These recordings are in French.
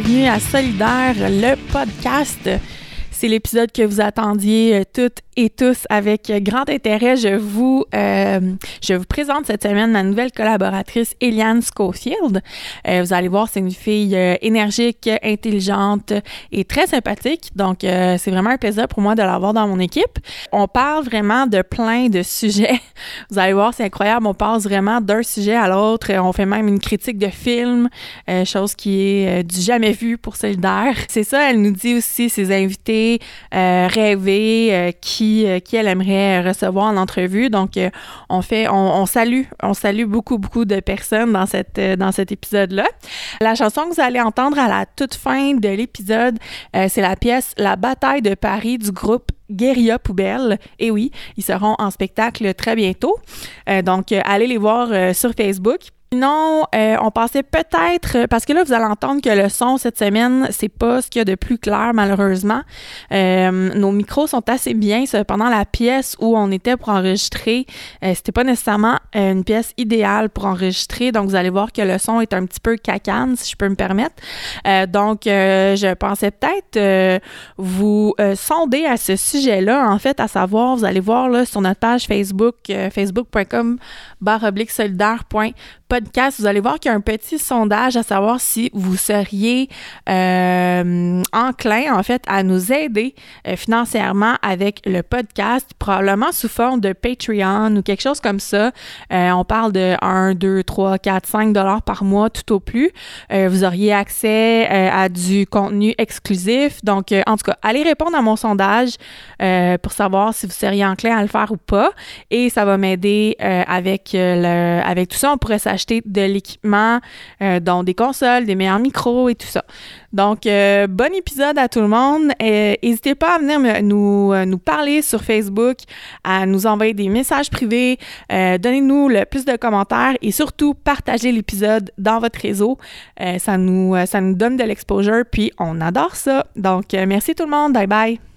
bienvenue à Solidaire, le podcast. C'est l'épisode que vous attendiez euh, toutes et tous avec grand intérêt. Je vous, euh, je vous présente cette semaine ma nouvelle collaboratrice, Eliane Schofield. Euh, vous allez voir, c'est une fille énergique, intelligente et très sympathique. Donc, c'est vraiment un plaisir pour moi de l'avoir dans mon équipe. On parle vraiment de plein de sujets. Vous allez voir, c'est incroyable. On passe vraiment d'un sujet à l'autre. On fait même une critique de film, chose qui est du jamais vu pour Solidaire. C'est ça, elle nous dit aussi, ses invités euh, rêver, euh, qui, euh, qui elle aimerait recevoir en entrevue. Donc, on fait, on, salue, on salue beaucoup, beaucoup de personnes dans, cette, dans cet épisode-là. La chanson que vous allez entendre à la toute fin de l'épisode, c'est la pièce La bataille de Paris du groupe Guérilla Poubelle. Et oui, ils seront en spectacle très bientôt. donc, allez les voir sur Facebook. Sinon, euh, on pensait peut-être, parce que là, vous allez entendre que le son cette semaine, c'est pas ce qu'il y a de plus clair, malheureusement. Euh, nos micros sont assez bien. Pendant la pièce où on était pour enregistrer, euh, c'était pas nécessairement une pièce idéale pour enregistrer. Donc, vous allez voir que le son est un petit peu cacane, si je peux me permettre. donc, je pensais peut-être vous sonder à ce sujet-là, en fait, à savoir, vous allez voir là, sur notre page Facebook, facebook.com barre oblique podcast, vous allez voir qu'il y a un petit sondage à savoir si vous seriez euh, enclin, en fait, à nous aider euh, financièrement avec le podcast, probablement sous forme de Patreon ou quelque chose comme ça. Euh, on parle de 1, 2, 3, 4, 5 dollars par mois tout au plus. vous auriez accès à du contenu exclusif. Donc, en tout cas, allez répondre à mon sondage pour savoir si vous seriez enclin à le faire ou pas. Et ça va m'aider avec, le, avec tout ça. On pourrait s'acheter de l'équipement, euh, dont des consoles, des meilleurs micros et tout ça. Donc, euh, bon épisode à tout le monde. N'hésitez pas à venir nous, euh, nous parler sur Facebook, à nous envoyer des messages privés, donnez-nous le plus de commentaires et surtout partagez l'épisode dans votre réseau. ça, nous, ça nous donne de l'exposure, puis on adore ça. Donc, merci tout le monde. Bye bye.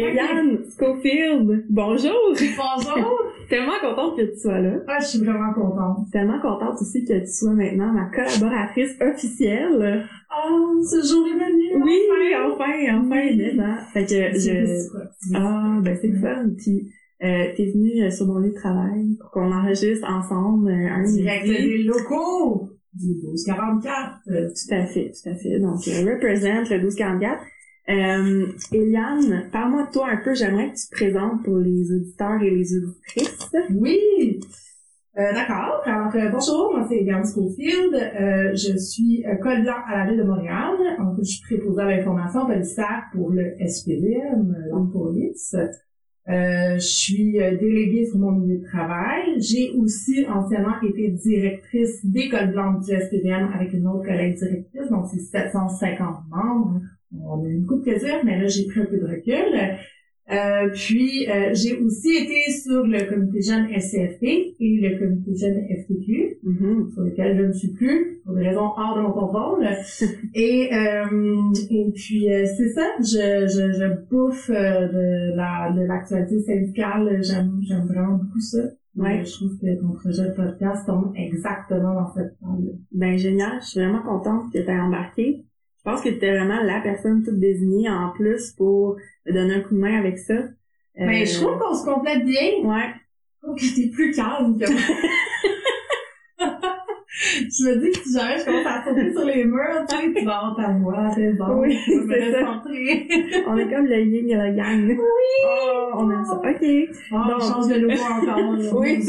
Yann Schofield, bonjour! Bonjour! tellement contente que tu sois là. Ah, je suis vraiment contente. Tellement contente aussi que tu sois maintenant ma collaboratrice officielle. Oh, ce jour est venu! Oui, enfin, enfin, oui. enfin, Fait que je... Ah, ben c'est fun. Puis, euh, t'es venu euh, sur mon lieu de travail pour qu'on enregistre ensemble euh, un Direct des locaux du 1244. Tout à fait, tout à fait. Donc, euh, represent le 1244. Euh, Eliane, parle-moi de toi un peu. J'aimerais que tu te présentes pour les auditeurs et les auditrices. Oui! Euh, D'accord. Alors, euh, bonjour, moi c'est Eliane Schofield. Euh, je suis euh, col blanc à la ville de Montréal. Je suis préposée à l'information policière pour le SPDM, l'Arme police. Euh, je suis déléguée sur mon milieu de travail. J'ai aussi anciennement été directrice d'école blanche du SPDM avec une autre collègue directrice, donc c'est 750 membres on a eu beaucoup de plaisir, mais là, j'ai pris un peu de recul. Euh, puis, euh, j'ai aussi été sur le comité jeune SCFP et le comité jeune FTQ, mm-hmm. sur lequel je ne suis plus, pour des raisons hors de mon contrôle. et, euh, et puis, c'est ça, je, je, je bouffe de la de l'actualité syndicale. J'aime, j'aime vraiment beaucoup ça. Ouais. je trouve que ton projet de podcast tombe exactement dans cette là Ben, génial. Je suis vraiment contente que tu aies embarqué. Je pense que tu étais vraiment la personne toute désignée en plus pour te donner un coup de main avec ça. Mais je trouve qu'on se complète bien. Ouais. Je trouve que t'es plus calme que moi. je me dis que si jamais je commence à sauter sur les murs, tu vas avoir ta voix, tes ongles, oui, tu me on est comme le yin et la gang. Oui! Oh, on aime ça. OK. Oh, on change de logo encore. oui.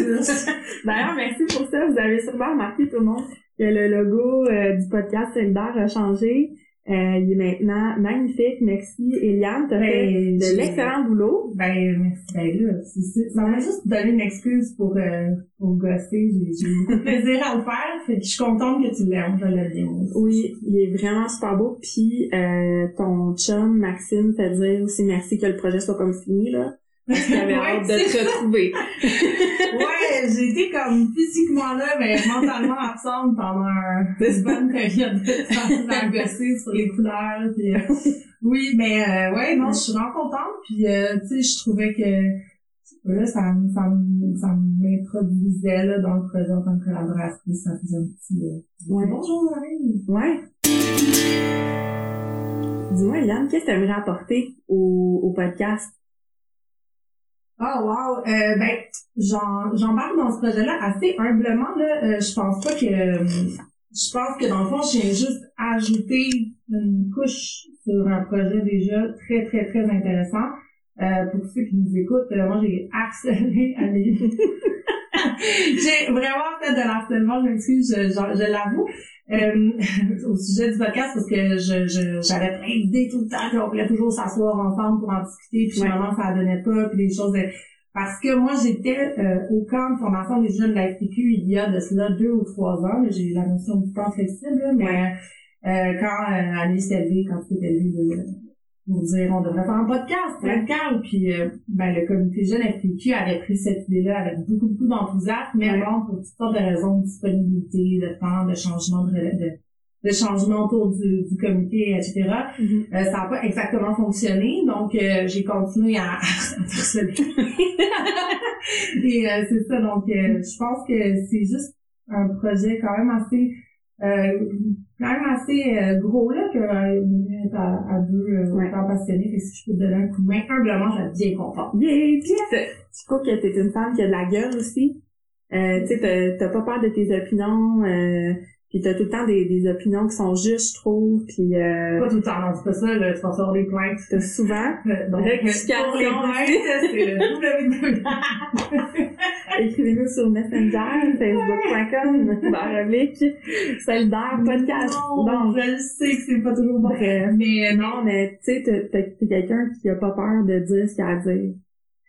D'ailleurs, merci pour ça. Vous avez sûrement remarqué tout le monde que le logo euh, du podcast Solidaire a changé. Euh, il est maintenant magnifique. Merci, Eliane. Tu as fait ben, de l'excellent boulot. Ben, merci. Ben là, ça m'a juste donné une excuse pour, euh, pour gosser. J'ai eu beaucoup de plaisir à le faire. Fait que je suis contente que tu l'aimes. Je l'ai bien Oui, il est vraiment super beau. Puis, euh, ton chum, Maxime, te dire aussi merci que le projet soit comme fini, là. Parce qu'il avait hâte de te retrouver. ouais, j'ai été comme physiquement là, mais mentalement absente pendant une bonne période de temps à gosser sur les couleurs. Puis, euh, oui, mais euh, ouais, non, je suis vraiment contente. Puis, euh, tu sais, je trouvais que là, ça, ça, ça m'introduisait là, dans le projet en tant que collaboratrice. Ça faisait un petit... Euh, ouais. Bonjour, Marie! Ouais. Dis-moi, Yann, qu'est-ce que tu aimerais apporter au, au podcast? Oh wow! Euh, ben, j'embarque dans ce projet-là assez humblement. Là, euh, je pense pas que... je pense que dans le fond, viens juste ajouter une couche sur un projet déjà très, très, très intéressant. Euh, pour ceux qui nous écoutent, euh, moi j'ai harcelé Amélie. j'ai vraiment fait de l'harcèlement, je m'excuse, je, je, l'avoue, euh, au sujet du podcast parce que je, j'avais plein d'idées tout le temps, puis on voulait toujours s'asseoir ensemble pour en discuter, puis finalement ça donnait pas, puis les choses... Parce que moi, j'étais au camp de formation des jeunes de la FTQ il y a de cela deux ou trois ans. J'ai la notion du temps flexible, mais quand euh, Alice s'est élevée, quand c'était élevée, pour dire on devrait faire un podcast, très calme. Puis euh, ben, le comité jeune FTQ avait pris cette idée-là avec beaucoup, beaucoup d'enthousiasme, mais bon, pour toutes sortes de raisons de disponibilité, de temps, de changement de, de, de changement autour du, du comité, etc. Mm-hmm. euh, ça n'a pas exactement fonctionné, donc euh, j'ai continué à, à Et euh, c'est ça, donc je pense que c'est juste un projet quand même assez euh, quand même assez euh, gros là que euh, à, à deux euh, ouais. passionnés fait que si je peux te donner un coup de main humblement je vais bien contente. Yeah, tu crois que t'es une femme qui a de la gueule aussi? Euh, tu sais t'as pas peur de tes opinions euh, puis t'as tout le temps des, des opinions qui sont justes, je trouve, puis euh... Pas tout le temps, non, c'est pas ça, là, tu vas recevoir des plaintes. T'as souvent. Donc, pour les plaintes, c'est le. Écrivez-nous sur Messenger, facebook.com, baroblique, solidaire, podcast. Non, je sais que c'est pas toujours bon. Bref. Mais non, mais tu sais, t'es quelqu'un qui a pas peur de dire ce qu'il a à dire.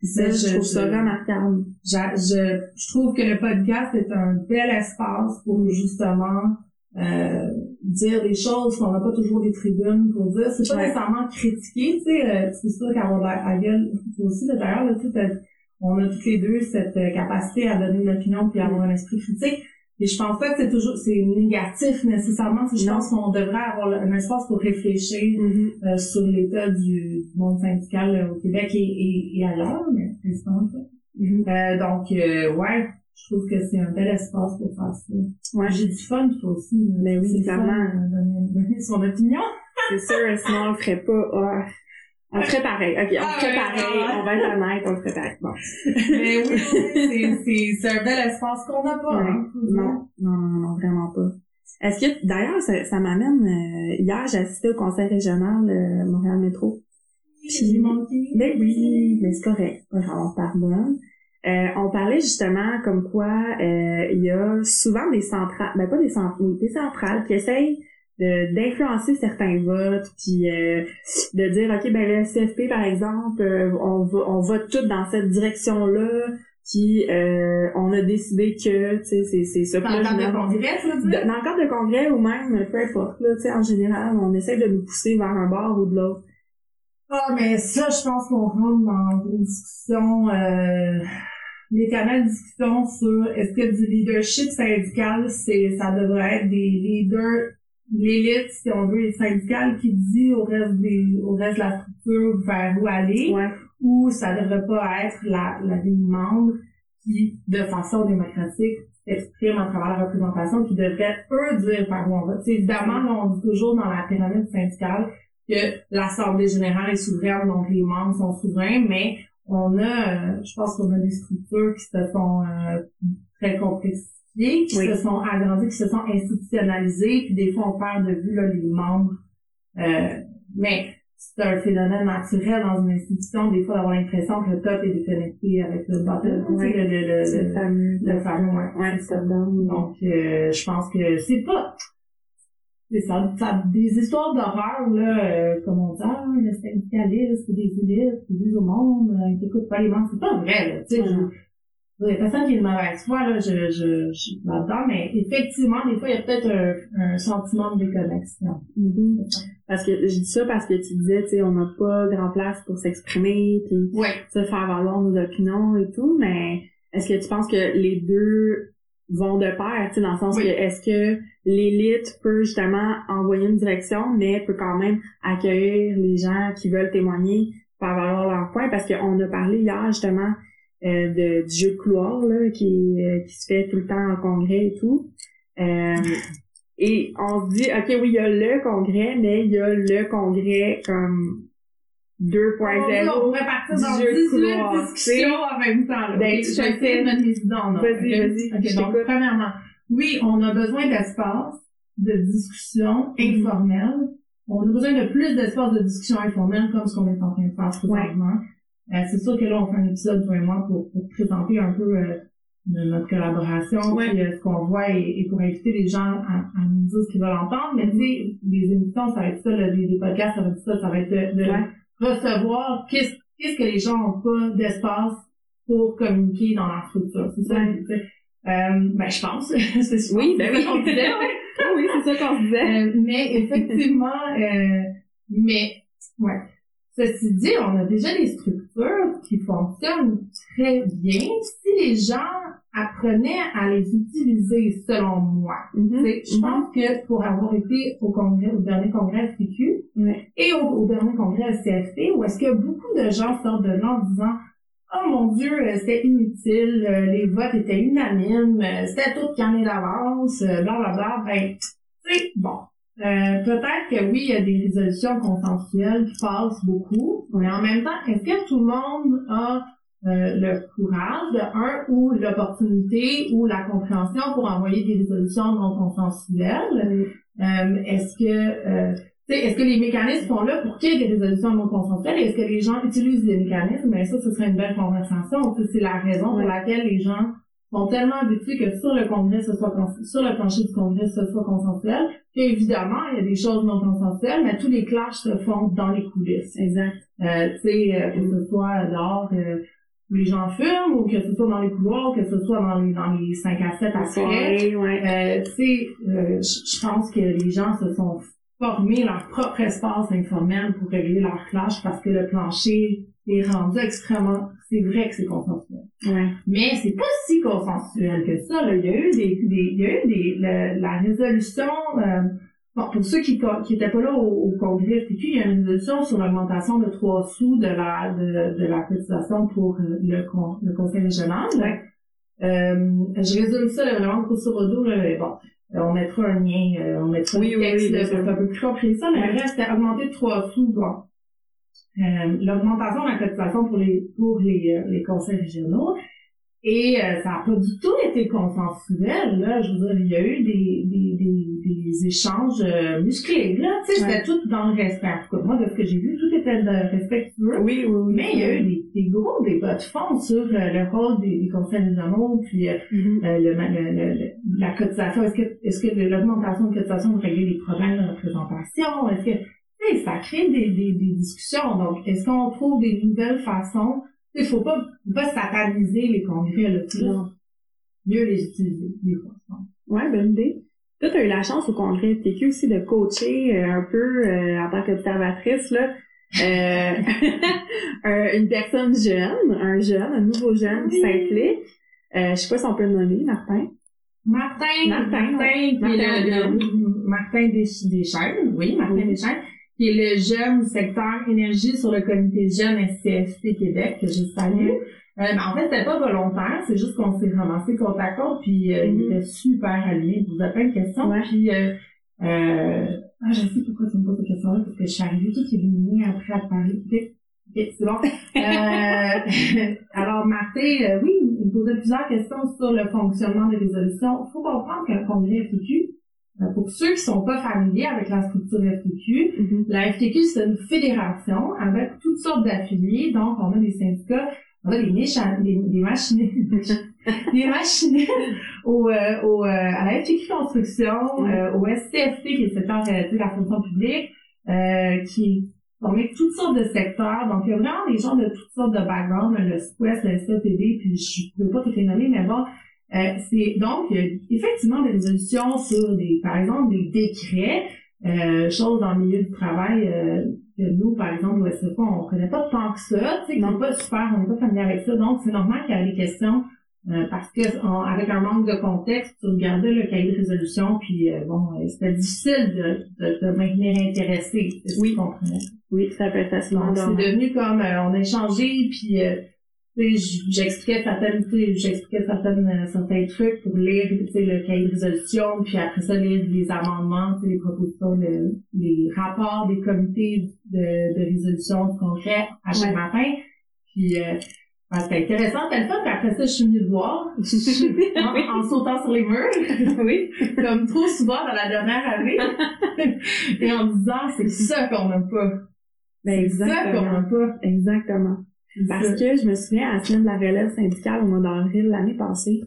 Ça, je, je, trouve ça remarquable. Je, je, je, trouve que le podcast est un bel espace pour justement euh, dire des choses qu'on n'a pas toujours des tribunes pour dire. C'est pas nécessairement critiquer, tu sais, euh, c'est sûr qu'avoir la gueule, aussi, d'ailleurs, tu sais, on a toutes les deux cette euh, capacité à donner une opinion puis avoir un esprit critique. Et je pense pas que c'est toujours c'est négatif nécessairement. Je pense qu'on devrait avoir un espace pour réfléchir mm-hmm. euh, sur l'état du, monde syndical euh, au Québec et, et, et ailleurs, mais principalement mm-hmm. euh, donc ouais, je trouve que c'est un bel espace pour faire ça. Ouais. J'ai du fun toi aussi. Mais oui, évidemment. Donner, donner, son opinion. c'est sûr, sinon on le ferait pas. Oh. On le ferait pareil. OK, on le ferait ah, pareil. On va être honnête, on le ferait pareil. Bon. Mais oui, c'est un bel espace qu'on n'a pas. Hein, non, non, non, non, vraiment pas. Est-ce que, d'ailleurs, ça, ça m'amène, euh, hier, j'ai assisté au conseil régional euh, Montréal Métro. Puis. Ben oui, mais c'est correct. On pardonne. Euh, on parlait justement comme quoi euh, il y a souvent des centrales, ben pas des centrales, des centrales qui essayent d'influencer certains votes puis euh, de dire ok ben le CFP par exemple euh, on va on vote tout dans cette direction là puis euh, on a décidé que tu sais c'est c'est ça. Dans le cadre de congrès dans le cadre de congrès ou même peu importe là tu sais en général on essaie de nous pousser vers un bord ou de l'autre. Ah mais ça je pense qu'on rentre dans une discussion les canaux de discussion sur est-ce que du leadership syndical c'est ça devrait être des leaders l'élite, si on veut, syndicale qui dit au reste des, au reste de la structure vers où aller, ou ça devrait pas être la, la des membres qui, de façon démocratique, expriment à travers la représentation, qui devraient, eux, dire par où on va. évidemment, là, on dit toujours dans la pyramide syndicale que l'Assemblée générale est souveraine, donc les membres sont souverains, mais on a, euh, je pense qu'on a des structures qui se sont euh, très complexes qui se sont agrandis, qui se sont institutionnalisés, puis des fois on perd de vue là, les membres. Euh, mais c'est un phénomène naturel dans une institution, des fois d'avoir l'impression que le top est déconnecté avec le oui. le, le, le, le, fameux, le fameux, ouais, ça. Donc, euh, je pense que c'est pas, c'est ça, ça, des histoires d'horreur, là, euh, comme on dit, ah, le syndicaliste, des élites, qui disent au monde, euh, qui écoutent pas les membres, c'est pas vrai, là, tu sais, a personne qui est de mauvaise foi, là, je, je, je suis là-dedans, mais effectivement, des fois, il y a peut-être un, un, sentiment de déconnexion. Mm-hmm. Parce que, je dis ça parce que tu disais, tu sais, on n'a pas grand place pour s'exprimer, puis se faire valoir nos opinions et tout, mais est-ce que tu penses que les deux vont de pair, tu sais, dans le sens que est-ce que l'élite peut justement envoyer une direction, mais peut quand même accueillir les gens qui veulent témoigner, faire valoir leur point, parce qu'on a parlé hier justement de, du jeu de couloir là, qui, qui se fait tout le temps en congrès et tout. et on se dit, OK, oui, il y a le congrès, mais il y a le congrès comme 2.0. On pourrait partir dans 18 discussions en même temps. Là. Ben, okay, je vais essayer de mettre mes idées en ordre. Vas-y, vas-y. Okay, donc, premièrement, oui, on a besoin d'espace de discussion mm-hmm. informelle. On a besoin de plus d'espace de discussion informelle comme ce qu'on est en train de faire présentement. Ouais. Euh, c'est sûr que là, on fait un épisode, toi et moi, pour, pour présenter un peu euh, notre collaboration, ouais. puis euh, ce qu'on voit et, et, pour inviter les gens à, à nous dire ce qu'ils veulent entendre. Mais tu sais, des émissions, ça va être ça, là, des, des podcasts, ça va être ça, ça va être de, de ouais recevoir qu'est-ce qu'est-ce que les gens ont pas d'espace pour communiquer dans leur structure. C'est ça, ouais. euh, ben, je pense. c'est oui, ben oui. qu'on disait, oui, c'est ça qu'on disait. Euh, mais effectivement, euh, mais, ouais. Ceci dit, on a déjà des structures qui fonctionnent très bien. Si les gens apprenaient à les utiliser selon moi. Mm-hmm. Je mm-hmm. pense que pour avoir été au congrès, au dernier congrès FTQ et au, dernier congrès CFP, où est-ce que beaucoup de gens sortent de là en disant Oh mon Dieu, euh, c'était inutile, euh, les votes étaient unanimes, euh, c'était tout gagné d'avance, blablabla. Ben, tu sais, bon. peut-être que oui, il y a des résolutions consensuelles qui passent beaucoup, mais en même temps, est-ce que tout le monde a euh, le courage de un ou l'opportunité ou la compréhension pour envoyer des résolutions non consensuelles? Euh, est-ce que euh, est-ce que les mécanismes sont là pour qu'il y ait des résolutions non consensuelles? Est-ce que les gens utilisent des mécanismes? Mais ça, ce serait une belle conversation. C'est la raison pour laquelle les gens sont tellement habitués que sur le congrès, ce soit sur le plancher du congrès, ce soit consensuel. Évidemment, il y a des choses non consensuelles, mais tous les clashs se font dans les coulisses. Exact. Euh, tu sais, que ce soit lors les gens fument ou que ce soit dans les couloirs, que ce soit dans les, dans les 5 à 7 après. Ouais. Euh, tu sais, euh, je pense que les gens se sont formés leur propre espace informel pour régler leur clash parce que le plancher est rendu extrêmement... C'est vrai que c'est consensuel. Ouais. Mais c'est pas si consensuel que ça. Là. Il y a eu des... des il y a eu des... la résolution... Euh, Bon, pour ceux qui qui étaient pas là au, au congrès FTQ, il y a une résolution sur l'augmentation de 3 sous de la de, de la cotisation pour euh, le, le conseil régional. Euh, je résume ça là, vraiment grosso modo. Là, bon, euh, on mettra un lien, on mettra oui, un texte oui, oui, un peu plus compris ça, mais le reste, augmenté de 3 sous. Bon. L'augmentation de la cotisation pour les pour les, les conseils régionaux, et euh, ça n'a pas du tout été consensuel, là. Je veux dire, il y a eu des, des, des, des échanges euh, musclés, là. Tu sais, c'était tout dans le respect. En tout cas, moi, de ce que j'ai vu, tout était respectueux. Oui, oui, oui. Mais il y a eu des, des gros débats de fond sur euh, le rôle des, conseils régionaux, puis mm-hmm. le, le, la cotisation. Est-ce que, est-ce que l'augmentation de cotisation va régler les problèmes de représentation? Est-ce que, sais, ça crée des, des, des discussions. Donc, est-ce qu'on trouve des nouvelles façons? Il faut pas, faut pas sataniser les congrès, là, non. Mieux les utiliser, des fois. Ouais, bonne idée. Toi, tu as eu la chance au congrès TQ aussi de coacher euh, un peu euh, en tant qu'observatrice, là, euh, une personne jeune, un jeune, un nouveau jeune qui s'implique. je sais pas si on peut le nommer, Martin. Martin, Martin, Martin, Martin, Martin Deschênes, oui, Martin Deschênes qui est le jeune secteur énergie sur le comité jeune SCFP Québec, que je salue. Euh, ben, en fait, c'était pas volontaire, c'est juste qu'on s'est ramassé côte à côte, puis euh, il mm-hmm. était super allumé, il posait plein de questions, puis euh, ah, je sais pourquoi tu me poses cette question-là, parce que je suis arrivée toute illuminée après à Paris. C'est bon. Alors, Martin, oui, il me posait plusieurs questions sur le fonctionnement des résolutions. Il faut comprendre qu'un congrès FTQ, pour ceux qui sont pas familiers avec la structure FTQ, mm-hmm. la FTQ, c'est une fédération avec toutes sortes d'affiliés. Donc, on a des syndicats, on a des, des, des machines, des machines au, euh, au, euh, à la FTQ Construction, au SCFP, qui est le secteur de la fonction publique, qui formé toutes sortes de secteurs. Donc, il y a vraiment des gens de toutes sortes de backgrounds, le SQUES, le SAPD, puis je ne peux pas tout les nommer, mais bon, euh, c'est donc effectivement des résolutions sur des, par exemple, des décrets, euh, choses dans le milieu du travail euh, que nous, par exemple, au SFA, on connaît pas tant que ça, tu sais, pas super, on n'est pas familier avec ça, donc c'est normal qu'il y ait des questions euh, parce que avec un manque de contexte, tu regardais le cahier de résolution, puis bon, c'était difficile de, de, de, maintenir intéressé. Oui. Oui, ça peut être facilement. c'est devenu comme on a échangé, puis j'expliquais certaines, tu sais, j'expliquais certaines, euh, certains trucs pour lire, tu sais, le cahier de résolution, puis après ça, lire les amendements, les propositions, de, les rapports des comités de, de résolution du congrès à chaque Ouais. matin. Puis, euh, ben, c'était intéressant, c'était le fun, puis après ça, je suis venue le voir, en, en sautant sur les murs, oui. comme trop souvent dans la dernière année, et en disant, c'est ça qu'on n'a pas. Ben, C'est ça qu'on n'a pas. Exactement. Parce que je me souviens, à la semaine de la relève syndicale au mois d'avril l'année passée,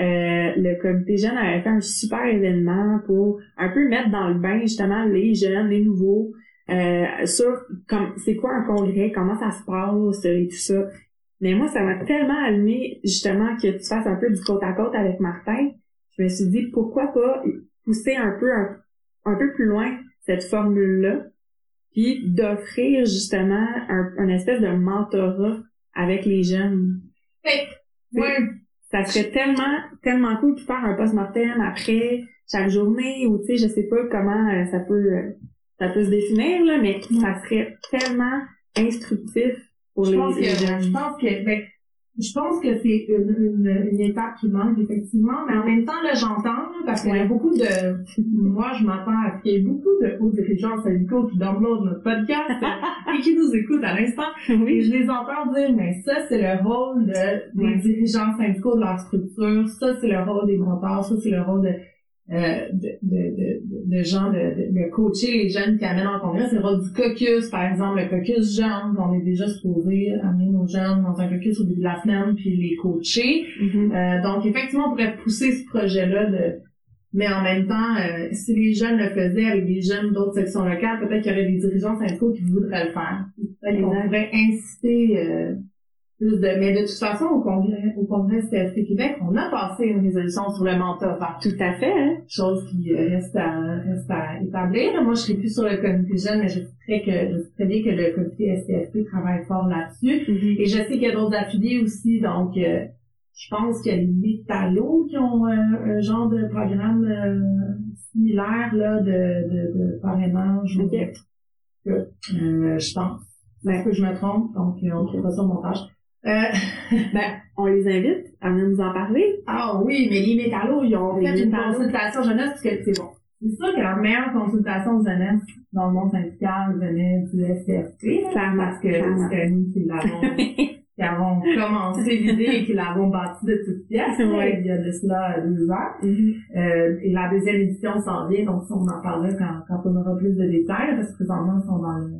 euh, le comité jeune avait fait un super événement pour un peu mettre dans le bain justement les jeunes, les nouveaux, euh, sur comme c'est quoi un congrès, comment ça se passe et tout ça. Mais moi, ça m'a tellement allumé justement que tu fasses un peu du côte à côte avec Martin. Je me suis dit pourquoi pas pousser un peu un, un peu plus loin cette formule-là? Puis d'offrir justement un, un espèce de mentorat avec les jeunes. Ça serait tellement, tellement cool de faire un post-mortem après chaque journée ou tu sais, je sais pas comment euh, ça peut euh, ça peut se définir là, mais ça serait tellement instructif pour Je les, pense les que, jeunes. je pense que, ben, je pense que c'est une, une, une étape qui manque, effectivement, mais en même temps, là, j'entends, parce qu'il y a beaucoup de, moi, je m'attends à ce qu'il y ait beaucoup de hauts dirigeants syndicaux qui downloadent notre podcast euh, et qui nous écoutent à l'instant. Et Oui. je les entends dire, mais ça, c'est le rôle de, des dirigeants syndicaux de leur structure, ça, c'est le rôle des mentors, ça, c'est le rôle de, euh, de, de, de, de gens de, de, de coacher les jeunes qui amènent en congrès. C'est le rôle du caucus, par exemple, le caucus jeune, qu'on est déjà supposé amener nos jeunes dans un caucus au début de la semaine, puis les coacher. Mhm. Euh, donc, effectivement, on pourrait pousser ce projet-là de mais en même temps, euh, si les jeunes le faisaient avec des jeunes d'autres sections locales, peut-être qu'il y aurait des dirigeants syndicaux qui voudraient le faire. Peut-être qu'on pourrait inciter euh, plus de... Mais de toute façon, au congrès, au congrès Québec, on a passé une résolution sur le mentorat. Tout à fait, hein? Chose qui reste à, reste à établir. Moi, je serai plus sur le comité jeune, mais je sais très, que, je sais très bien que le comité STFP travaille fort là-dessus. Mhm. Et je sais qu'il y a d'autres affiliés aussi, donc euh, je pense qu'il y a les métallos qui ont euh, un genre de programme euh, similaire là, de, de, de parrainage. ou- Ok. Euh, je pense. Est-ce que je me trompe? Donc, on trouvera ça au montage. Euh, Ben, on les invite à venir nous en parler. ah oui, mais les métallos, ils ont Les fait une consultation jeunesse parce que c'est bon. C'est sûr que la meilleure consultation jeunesse dans le monde syndical venait du Clairement, parce que c'est nous qui l'avons qui avons commencé l'idée et qui l'avons bâti de toutes pièces Ouais. il y a de cela deux ans. Mhm. Euh, et la deuxième édition s'en vient, donc ça, on en parlera quand, quand on aura plus de détails, parce que présentement, ils sont dans, le-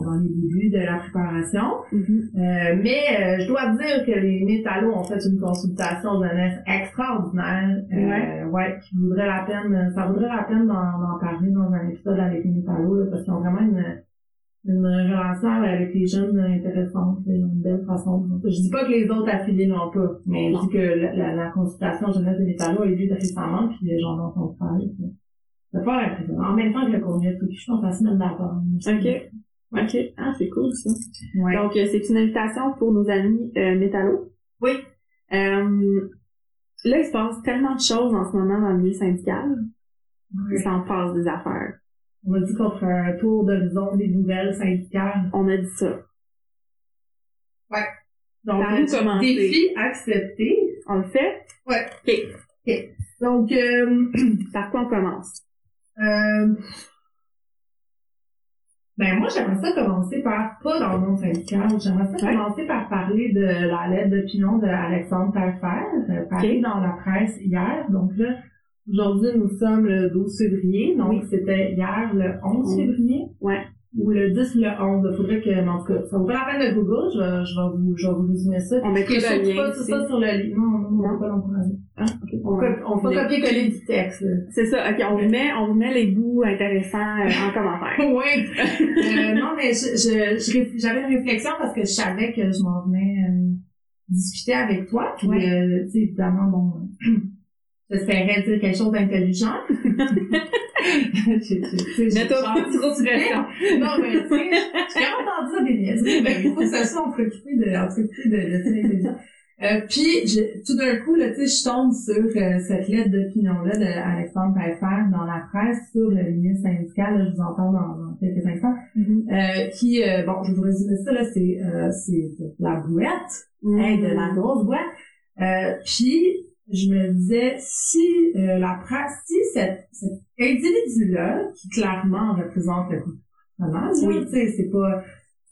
dans les débuts de la préparation. Mhm. Euh, mais euh, je dois dire que les métallos ont fait une consultation jeunesse extraordinaire. Euh, ouais. qui vaudrait la peine, ça vaudrait la peine d'en, parler dans un épisode avec les métallos, là, parce qu'ils ont vraiment une, une relation avec les jeunes intéressante, une belle façon. Je dis pas que les autres affiliés n'ont pas, mais je dis que la, la, la consultation jeunesse des métallos a eu lieu récemment, puis les gens dont on parle. C'est pas impressionnant. En même temps que le congrès, je pense la semaine d'avant. Ok. Ok. Ah, c'est cool, ça. Ouais. Donc, euh, c'est une invitation pour nos amis euh, métallos. Oui. Euh, là, il se passe tellement de choses en ce moment dans le milieu syndical. Ouais. Ça en passe des affaires. On a dit qu'on ferait un tour d'horizon des nouvelles syndicales. On a dit ça. Donc, euh, commencer? défi accepté. On le fait? Ouais. OK. Donc, euh, Par quoi on commence? euh, ben moi, j'aimerais ça commencer par, pas dans le monde syndical, j'aimerais ça Ouais. commencer par parler de la lettre d'opinion de Alexandre Taillefer, euh, parue Ok. dans la presse hier. Donc là, aujourd'hui, nous sommes le 12 février, donc Oui. c'était hier le 11 Mm. février. Ouais. Ou le 10 ou le 11. Il faudrait que, en tout cas, ça vaut pas la peine de Google, je vais, je vais vous, je vais vous résumer ça. On mettra le lien pas tout ça sur le non, on pas l'encourager. Ah. On, on Les- copier-coller du texte. C'est ça. OK, on vous met, on vous met les bouts intéressants euh, en commentaire. Oui. Euh, non, mais je, je, je réf- j'avais une réflexion parce que je savais que je m'en venais euh, discuter avec toi. Puis, Ouais. euh, tu sais, évidemment, bon, euh, j'espérais dire quelque chose d'intelligent. Mets-toi j'ai- pas trop de. Non, mais tu sais, j'ai entendu ça des niaiseries, mais il faut que ça soit entre occupé de, entre occupé de, de. Euh, puis, je- tout d'un coup, là, tu sais, je tombe sur euh, cette lettre d'opinion-là d'Alexandre Taillefer dans la presse sur le milieu syndical, là, je vous entends dans, dans quelques instants, Mhm. euh, qui, euh, bon, je vous résumer ça, là, c'est, euh, c'est la brouette, Hey, de la grosse boîte. Euh, puis, je me disais, si euh, la presse, si cet, cet individu-là, qui clairement représente le gouvernement, oui. tu sais, c'est pas,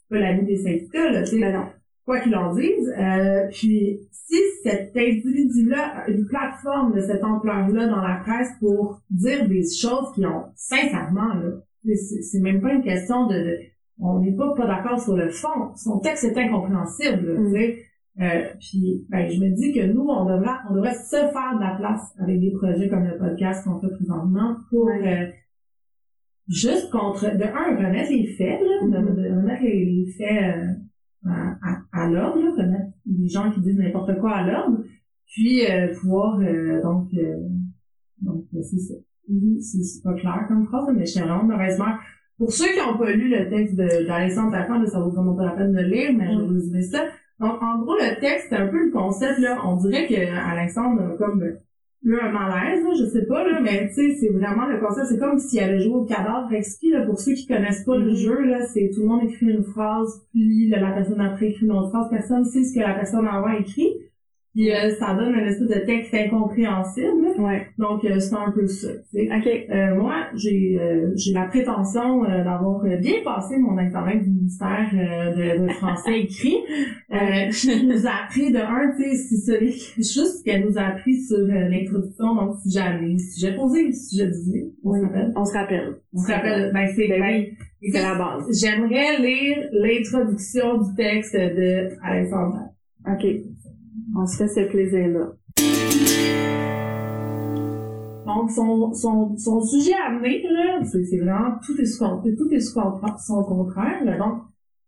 pas l'ami des syndicats, là, tu sais, Ben non. Quoi qu'il en dise, euh, puis si cet individu-là a une plateforme de cette ampleur-là dans la presse pour dire des choses qui ont, sincèrement, là, c'est même pas une question de, de- on n'est pas pas d'accord sur le fond, son texte est incompréhensible, Mm. tu sais. Euh, puis ben, je me dis que nous, on devrait, on devrait se faire de la place avec des projets comme le podcast qu'on fait présentement pour Ouais. euh, juste contre, de un, remettre les faits, là, de, Mhm. de remettre les, les faits euh, à, à, à l'ordre, les gens qui disent n'importe quoi à l'ordre, puis euh, pouvoir euh, donc euh, donc euh, c'est ça. C'est pas clair comme phrase, mais je suis vraiment. Pour ceux qui n'ont pas lu le texte d'Alexandre là, ça vaut vraiment pas la peine de le lire, mais je vais vous résumer ça. Donc, en gros, le texte, c'est un peu le concept, là. On dirait que Alexandre a comme eu un malaise, là, je sais pas, là, mais tu sais, c'est vraiment le concept, c'est comme s'il avait joué au cadavre. Exquis, là, pour ceux qui connaissent pas le Mhm. jeu, là, c'est tout le monde écrit une phrase, puis là, la personne après écrit une autre phrase, personne sait ce que la personne avant écrit, puis euh, ça donne un espèce de texte incompréhensible. Ouais. donc euh, c'est un peu ça, tu sais. OK. Euh, moi, j'ai euh, j'ai la prétention euh, d'avoir euh, bien passé mon examen du ministère euh, de, de français écrit. Euh, qui nous a appris de un, tu sais, c'est juste ce qu'elle nous a appris sur l'introduction, donc si jamais, si j'ai posé, si je disais, on se rappelle. On se rappelle. On se rappelle, ben c'est Ben ben, oui, c'est la base. J'aimerais lire l'introduction du texte de Alexandre. OK. On se fait ce plaisir-là. Donc, son, son, son sujet amené, là, c'est vraiment tout est sous tout est sous son contraire. Là. Donc,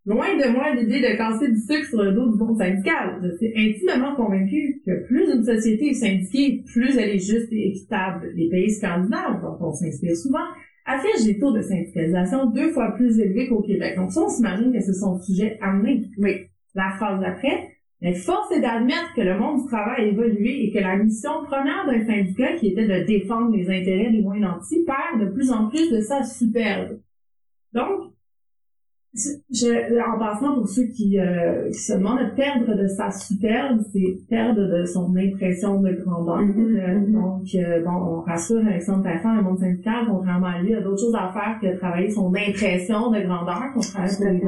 loin de moi l'idée de casser du sucre sur le dos du monde syndical. Je suis intimement convaincue que plus une société est syndiquée, plus elle est juste et équitable. Les pays scandinaves, dont on s'inspire souvent, affichent des taux de syndicalisation deux fois plus élevés qu'au Québec. Donc, ça, on s'imagine que c'est son sujet amené. Oui. La phrase d'après, mais force est d'admettre que le monde du travail a évolué et que la mission première d'un syndicat, qui était de défendre les intérêts des moins nantis, perd de plus en plus de sa superbe. Donc, je, en passant pour ceux qui, euh, qui se demandent, perdre de sa superbe, c'est perdre de son impression de grandeur. Mhm, Euh. Donc, euh, bon, on rassure Alexandre Taffin, le monde syndical, contrairement à lui, a d'autres choses à faire que de travailler son impression de grandeur, qu'on travaille pour les.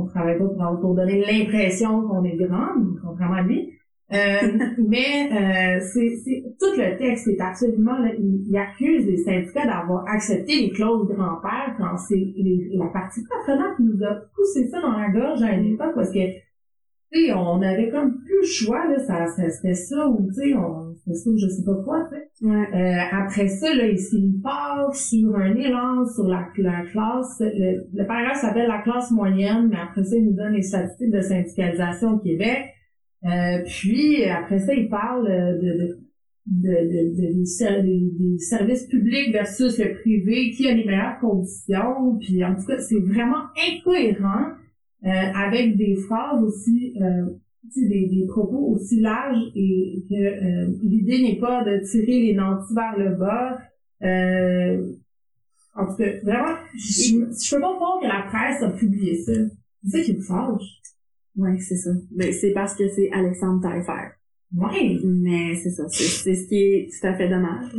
On travaille pas pour, pour donner l'impression qu'on est grand, contrairement à lui. Euh, mais euh, c'est c'est- tout le texte est absolument là, il, il accuse les syndicats d'avoir accepté les clauses grand-père quand c'est les- la partie patronale qui nous a poussé ça dans la gorge à une époque parce que tu sais on avait comme plus le choix là ça, ça- c'était ça ou tu sais on je sais pas quoi tu sais Ouais. euh, après ça, là, il, il part sur un élan sur la, la classe. Le, le paragraphe s'appelle la classe moyenne, mais après ça, il nous donne les statistiques de syndicalisation au Québec. Euh, puis après ça, il parle euh, de, de, de, de- de- des, des- des services publics versus le privé, qui a les meilleures conditions. Puis en tout cas, c'est vraiment incohérent euh, avec des phrases aussi euh, des, des propos aussi larges et que euh, l'idée n'est pas de tirer les nantis vers le bas. Euh, en tout cas, vraiment, je, je peux pas croire que la presse a publié ça. C'est ça qui me fâche. Ouais, c'est ça. Ben, c'est parce que c'est Alexandre Taillefer. Ouais. Mais c'est ça. C'est c'est ce qui est tout à fait dommage.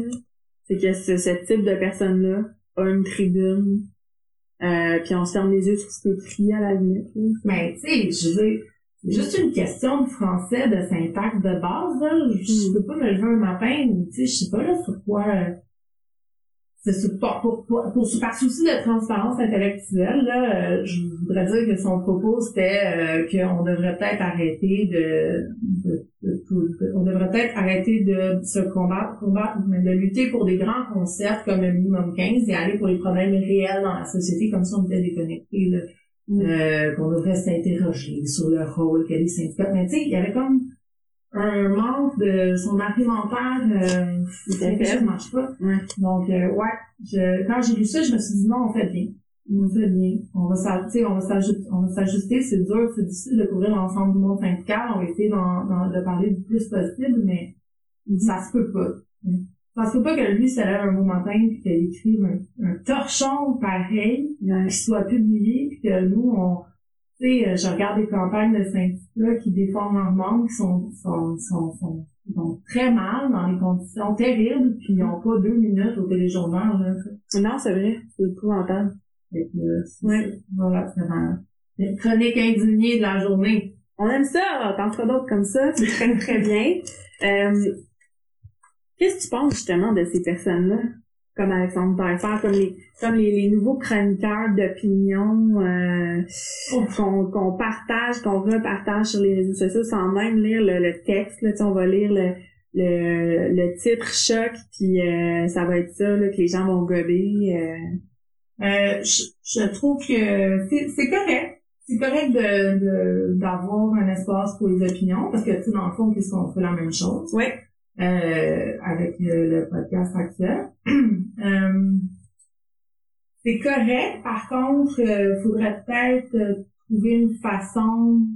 C'est que ce, ce type de personne-là a une tribune. Euh, puis on se ferme les yeux sur ce qui est écrit à la limite. Mais tu sais, je veux dire, juste une question de français, de syntaxe de base, là. Je, Mm. peux pas me lever un matin tu sais, je sais pas, là, sur quoi... euh, c'est pour, pour, pour, pour, par souci de transparence intellectuelle, là, euh, je voudrais dire que son propos, c'était euh, qu'on devrait peut-être arrêter de, de, de- de- on devrait peut-être arrêter de se combattre, combattre, mais de lutter pour des grands concepts comme le minimum 15 et aller pour les problèmes réels dans la société, comme ça on était déconnectés, là Mm. euh, qu'on devrait s'interroger sur le rôle que les syndicats. Mais tu sais, il y avait comme un manque de son argumentaire, euh, ça marche pas. Ouais. Donc euh, ouais, je, quand j'ai lu ça, je me suis dit non, on fait bien. On fait bien. On va s'a- tu sais, on va s'ajuster, on va s'ajuster, c'est dur, c'est difficile de couvrir l'ensemble du monde syndical. On va essayer de parler du plus possible, mais ça se peut pas. Se peut pas que lui se lève un beau matin et qu'il écrive un, un torchon pareil Ouais. qui soit publié puis que nous on tu sais, je regarde des campagnes de syndicats qui membres qui sont, sont, sont, sont, sont très mal dans des conditions terribles, puis ils n'ont pas deux minutes au téléjournal. Là. Non, c'est vrai, c'est épouvantable. Fait que, euh, c'est- Voilà, c'est vraiment une chronique indignée de la journée. On aime ça, t'en feras d'autres comme ça, c'est très très bien. Euh, Qu'est-ce que tu penses justement de ces personnes-là, comme Alexandre Taillefer, comme les comme les, les nouveaux chroniqueurs d'opinion euh, qu'on qu'on partage, qu'on repartage sur les réseaux sociaux sans même lire le, le texte. Là, Tu sais, on va lire le, le, le titre choc, puis euh, ça va être ça là, que les gens vont gober. euh. Euh, je, je trouve que c'est c'est correct. C'est correct de de- d'avoir un espace pour les opinions, parce que, tu sais, dans le fond, qu'est-ce qu'on fait la même chose? Ouais euh, avec le podcast actuel. Euh, c'est correct, par contre, il faudrait peut-être euh, trouver une façon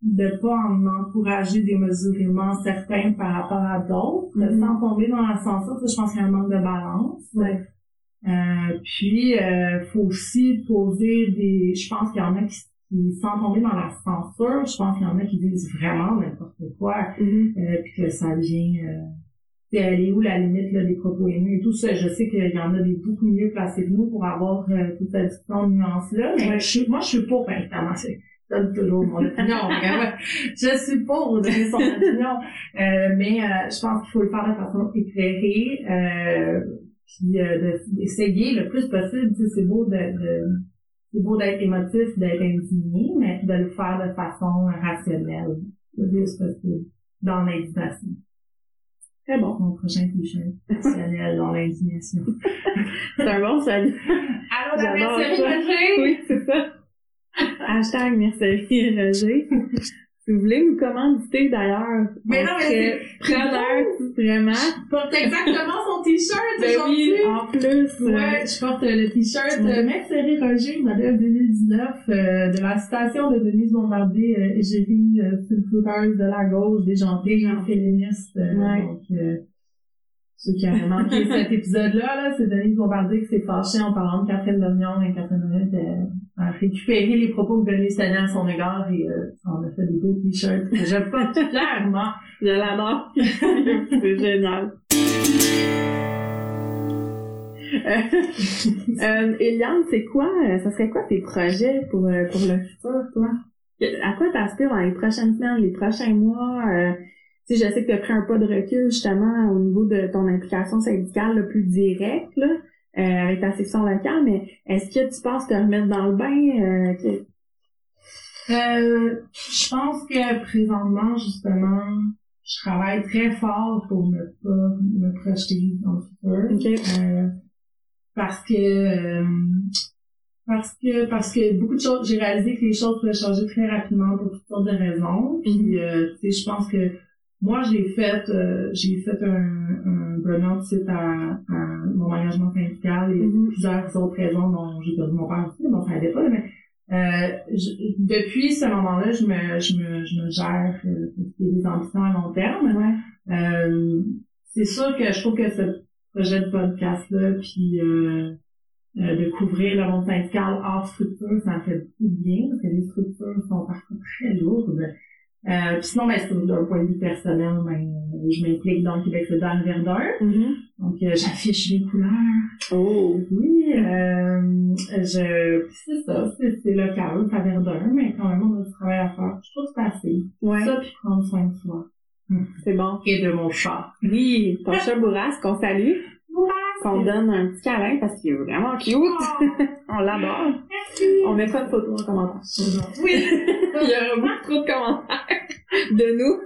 de ne pas en encourager démesurément certains par rapport à d'autres, mm-hmm. sans tomber dans la censure, je pense qu'il y a un manque de balance. Euh, puis, euh, faut aussi poser des... Je pense qu'il y en a qui qui, sans tomber dans la censure, je pense qu'il y en a qui disent vraiment n'importe quoi Mhm. euh, puis que ça vient euh, c'est elle est où la limite là, des propos haineux et tout ça. Je sais qu'il y en a des beaucoup mieux placés que nous pour avoir euh, toute cette nuances-là, mais Ouais. je suis, moi je suis pour, ben, évidemment, je donne toujours mon opinion, mais ouais, je suis pour donner son opinion, euh, mais euh, je pense qu'il faut le faire de façon éclairée, euh, puis euh, de- d'essayer le plus possible, tu sais, c'est beau de, de- c'est beau d'être émotif, d'être indigné, mais de le faire de façon rationnelle, le plus possible, dans l'indignation. Très bon. Mon prochain t-shirt, rationnel dans l'indignation. C'est un bon salut. Allô, la mercerie. Roger! Oui, c'est ça. Hashtag Mercerie Roger. Si vous voulez nous commanditer d'ailleurs, Mais on non, mais preneur, vraiment. porte exactement son t-shirt Ben oui, aujourd'hui. en plus. euh, Ouais, je porte le t-shirt Ouais. Mercerie Roger, modèle 2019, euh, de la citation de Denise Bombardier, euh, égérie euh, sulfureuse de la gauche, déjantée, féministe. euh, Ouais. Donc, euh, ceux qui avaient manqué cet épisode-là, là, c'est Denise Bombardier qui s'est fâchée en parlant de Catherine Dorion et Catherine Dorion était- a récupéré les propos que Denise tenait à son égard et euh, on a fait des beaux t-shirts. Je porte clairement. Je l'adore. c'est génial. Euh, euh, Eliane, c'est quoi, euh, ça serait quoi tes projets pour, euh, pour le futur, toi? À quoi t'aspires dans les prochaines semaines, les prochains mois? Euh, tu sais, je sais que tu as pris un pas de recul, justement, au niveau de ton implication syndicale le plus directe, là, euh, avec ta section locale, mais est-ce que tu penses te remettre dans le bain? Euh, que- Euh, je pense que présentement, justement, je travaille très fort pour ne pas me projeter dans le futur. Ok. Euh, parce que euh, parce que parce que beaucoup de choses, j'ai réalisé que les choses pouvaient changer très rapidement pour toutes sortes de raisons. Puis euh, tu sais, je pense que moi j'ai fait euh, j'ai fait un, un burn-out suite à, à mon engagement syndical et Mhm. plusieurs autres raisons dont j'ai perdu mon père aussi, bon ça n'allait pas, mais euh, je- depuis ce moment-là, je me, je me, je me gère euh, des ambitions à long terme. Ouais. Euh, c'est sûr que je trouve que ce projet de podcast-là, puis euh, euh, de couvrir le monde syndical hors structure, ça me fait beaucoup de bien, parce que les structures sont parfois très lourdes. Euh, puis sinon, ben, c'est d'un point de vue personnel, ben, je m'implique dans le Québec solidaire Verdun. Mhm. Donc, euh, j'affiche les couleurs. Oh. Oui, euh, je, c'est ça, c'est, local, c'est à Verdun, mais quand même, on a du travail à faire. Je trouve que c'est assez. Ouais, Ça, puis prendre soin de soi. c'est bon. Et de mon chat. Oui, ton chat Bourrasque, qu'on salue, qu'on donne un petit câlin parce qu'il est vraiment cute. On l'adore. On mettra une photo en commentaire. Oui. Il y aura beaucoup trop de commentaires de nous.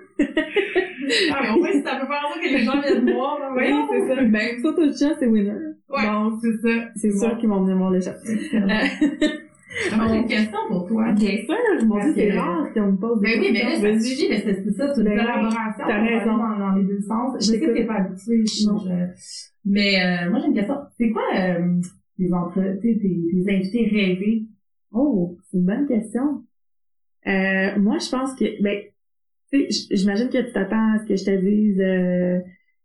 Ah, mais au moins, si ça peut faire ça que les gens viennent voir, Oui, c'est ça. Ben, une photo de chat, c'est winner. Ouais, Donc, c'est ça. c'est sûr qu'ils vont venir voir le chat. Ah, moi, j'ai une question pour toi. Bien sûr, moi aussi, c'est Ok. rare qu'on me pose des Ben oui, mais là, questions. ça mais c'est c'est ça, c'est une Ben collaboration. t'as raison. Dans, dans les deux sens. Je sais que t'es pas habitué. je- Non. je- Mais, euh, moi, j'ai une question. C'est quoi, euh, tes, tes, tes invités rêvés? Oh, c'est une bonne question. Euh, moi, je pense que, ben, tu sais, j- j'imagine que tu t'attends à ce que je te dise euh,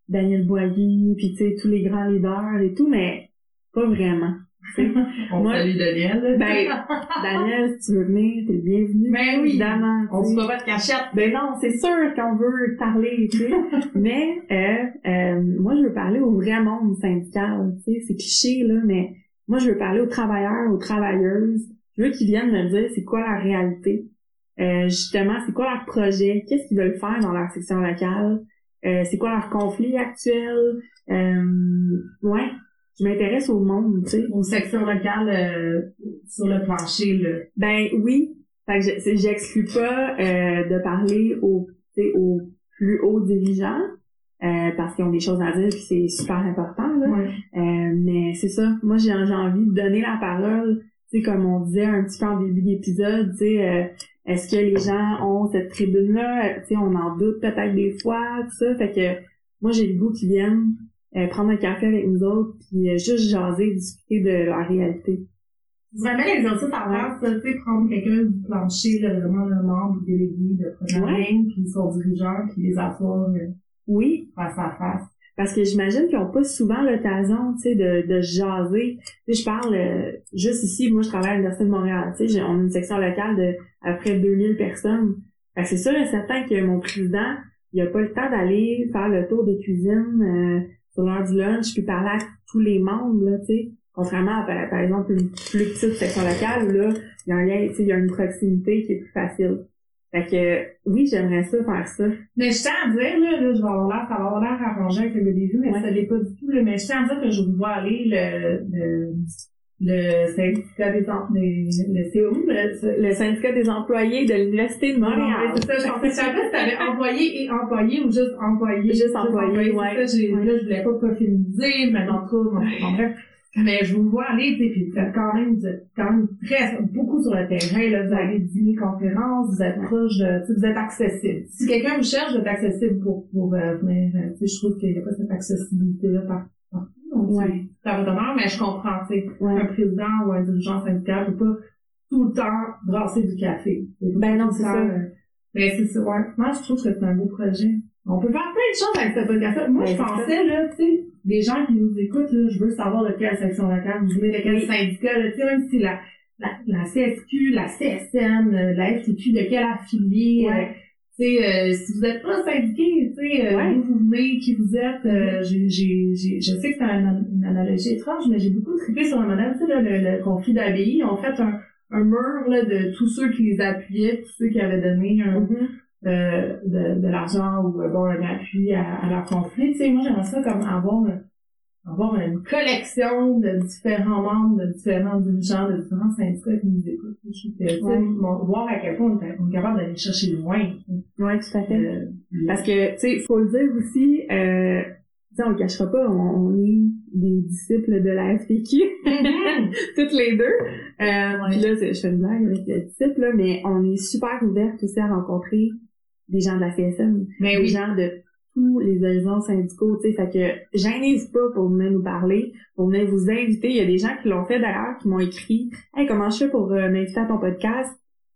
Daniel Boyer, puis tu sais, tous les grands leaders et tout, mais pas vraiment. On Moi- salue Daniel. Ben, Daniel, si tu veux venir, t'es le bienvenu. Ben oui. Évidemment. on se pas de cachette. Ben non, c'est sûr qu'on veut parler, tu sais. mais euh, euh, moi, je veux parler au vrai monde syndical, tu sais. C'est cliché, là, mais moi, je veux parler aux travailleurs, aux travailleuses. Je veux qu'ils viennent me dire c'est quoi la réalité. Euh, justement, c'est quoi leur projet, qu'est-ce qu'ils veulent faire dans leur section locale, euh, c'est quoi leur conflit actuel? Euh, ouais, je m'intéresse au monde, tu sais. Aux sections locales euh, sur le plancher, là. Ben oui. Fait que j'exclus pas euh, de parler aux, tu sais, aux plus hauts dirigeants euh, parce qu'ils ont des choses à dire puis c'est super important. Là. Ouais. Euh, mais c'est ça. Moi j'ai j'ai envie de donner la parole. Tu sais, comme on disait un petit peu en début d'épisode, tu sais, euh, est-ce que les gens ont cette tribune-là? Tu sais, on en doute peut-être des fois, tout ça. Fait que moi j'ai le goût qu'ils viennent euh, prendre un café avec nous autres puis euh, juste jaser, discuter de leur réalité. C'est vraiment l'exercice à faire, ça, tu sais, prendre quelqu'un du plancher, là, vraiment le membre délégué de première ligne, puis son dirigeant, puis les asseoir euh, Oui, face à face. Parce que j'imagine qu'ils n'ont pas souvent l'occasion, tu sais, de, de jaser. Tu sais, je parle euh, juste ici, moi je travaille à l'Université de Montréal, tu sais, on a une section locale de à près 2000 personnes. C'est sûr et certain que mon président, il a pas le temps d'aller faire le tour des cuisines euh, sur l'heure du lunch, puis parler à tous les membres, là, tu sais. Contrairement à, par, exemple, une plus petite section locale où là, il y a un tu sais, il y a une proximité qui est plus facile. Fait que oui, j'aimerais ça faire ça. Mais je tiens à dire, là, là je vais avoir l'air, ça va avoir l'air arrangé avec le début, mais Ouais. ça l'est pas du tout, là, mais je tiens à dire que je vous vois aller le, le, le syndicat des, le le, Le syndicat des employés de l'Université de Montréal. mais c'est ça, je pensais, je savais pas si t'avais employé et employé ou juste employé. Juste employé, ouais. C'est ça, Ouais. là, je voulais pas pas féminiser, mais en tout cas, en bref. Mais je vous vois aller, tu sais, puis vous êtes quand même, vous êtes quand même très, beaucoup sur le terrain, là, vous allez dîner, conférences, vous êtes proche de, vous êtes accessible. Si quelqu'un vous cherche, vous êtes accessible pour, pour, euh, venir, euh, tu sais, je trouve qu'il n'y a pas cette accessibilité-là par, partout. Ouais. votre honneur, mais je comprends, tu sais, Ouais. un président ou un dirigeant syndical peut pas tout le temps brasser du café. Ben non, c'est ça. euh, Mais c'est ça, ouais. Moi, je trouve que c'est un beau projet. On peut faire plein de choses avec ce podcast Moi, Ben, je c'est pensais, là, tu sais, des gens qui nous écoutent, là, je veux savoir de quelle section locale vous venez, de quel Oui. syndicat, là, tu sais, même si la, la, la CSQ, la CSN, euh, la FTQ, de quel affilié, Ouais. euh, tu sais, euh, si vous êtes pas syndiqué, tu sais, euh, Ouais. d'où vous venez, qui vous êtes, euh, j'ai, j'ai, j'ai, je sais que c'est un- une analogie étrange, mais j'ai beaucoup trippé sur le modèle, tu sais, là, le, le conflit d'abbaye. Ont fait un, un mur, là, de tous ceux qui les appuyaient, tous ceux qui avaient donné un, Mhm. euh, de, de l'argent ou euh, bon un appui à, à leur conflit. Tu sais, moi j'aimerais ça comme avoir euh, avoir une collection de différents membres, de différents dirigeants, de différents syndicats qui nous écoutent. Je Ouais. voir à quel point on est, on est capable d'aller chercher loin. Ouais, tout à fait. Euh, Parce que, tu sais, faut le dire aussi, euh, tu sais, on le cachera pas, on, on est des disciples de la FTQ, Mhm. toutes les deux. Euh, puis là, je fais une blague avec le disciple, là, mais on est super ouvertes aussi à rencontrer des gens de la CSM, Mais des oui. gens de tous les horizons syndicaux, tu sais, fait que gênez-vous pas pour venir nous parler, pour venir vous inviter. Il y a des gens qui l'ont fait d'ailleurs, qui m'ont écrit « Hey, comment je fais pour euh, m'inviter à ton podcast? »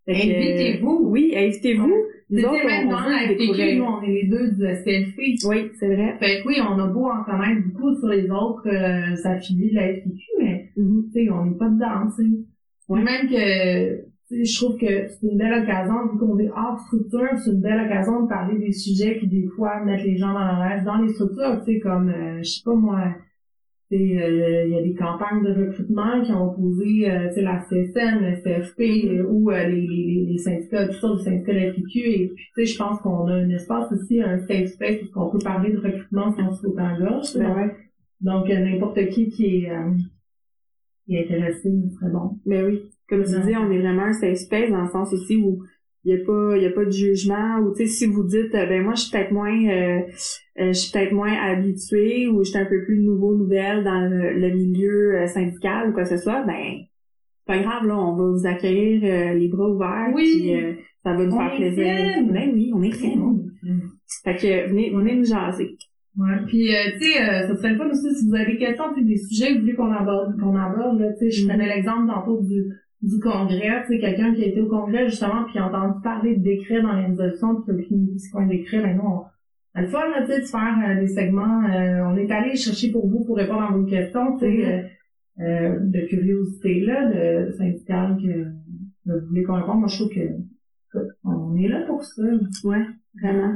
Invitez-vous. Oui, invitez-vous. Ouais. Nous autres, même on, dans on la veut FTQ, nous découvrir. on est les deux du STLP. Oui, c'est vrai. Fait que oui, on a beau en connaître beaucoup sur les autres euh, affiliés de la FTQ, mais Mhm. tu sais, on n'est pas dedans, tu sais. Ouais. Même que, je trouve que c'est une belle occasion, vu qu'on est hors structure, c'est une belle occasion de parler des sujets qui, des fois, mettent les gens dans la l'aise dans les structures, tu sais, comme, euh, je sais pas moi, tu sais, euh, il y a des campagnes de recrutement qui ont opposé, euh, tu sais, la CSN, le CFP, ou les, les, les syndicats, toutes sortes de syndicats de la FTQ, et puis, tu sais, je pense qu'on a un espace aussi, un safe space, où on peut parler de recrutement sans se sauter en gorge. Ben donc, ouais. donc, n'importe qui qui est, qui est intéressé, ce serait bon. Ben oui. Comme tu Non. dis, on est vraiment un safe space dans le sens aussi où il y a pas il y a pas de jugement ou tu sais si vous dites euh, ben moi je suis peut-être moins euh, euh, je suis peut-être moins habituée ou je suis un peu plus nouveau nouvelle dans le, le milieu syndical ou quoi que ce soit ben c'est pas grave là on va vous accueillir les bras ouverts Oui. puis ça va nous On faire plaisir ben oui on est fine fait que venez venez nous jaser Ouais. Puis, euh, tu sais, euh, ça serait le fun aussi si vous avez des questions, puis des sujets que vous voulez qu'on aborde, qu'on aborde, là, tu sais, je Mhm. prenais l'exemple tantôt du, du congrès, tu sais, quelqu'un qui a été au congrès, justement, puis a entendu parler de décrets dans l'organisation, puis qui a aucune idée c'est quoi un décret, ben non, on a le fun, là, tu sais, de faire euh, des segments, euh, on est allé chercher pour vous pour répondre à vos questions, tu sais, Mhm. euh, euh, de curiosité là, de syndicale que vous voulez qu'on réponde. Moi, je trouve que on est là pour ça. Ouais, vraiment.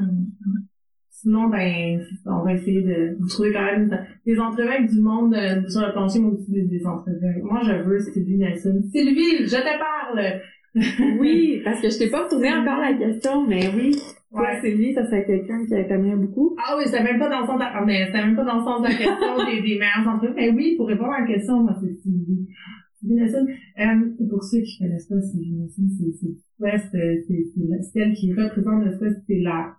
Sinon, ben, on va essayer de vous trouver quand même des entrevues avec du monde euh, sur le plancher, mais aussi des, des entrevues. Moi, je veux Sylvie Nelson. Sylvie, je te parle! oui, parce que je t'ai pas posé encore la question, mais oui. Ouais. Sylvie, ça serait quelqu'un qui t'aimerait beaucoup. Ah oui, c'était même pas dans le sens de, ah, mais c'était même pas dans le sens de la question des, des meilleures entrevues. Mais oui, pour répondre à la question, moi, c'est Sylvie. Sylvie Nelson. Euh, pour ceux qui connaissent pas Sylvie Nelson, c'est, c'est, c'est, c'est, c'est elle qui représente le Souest, c'est la,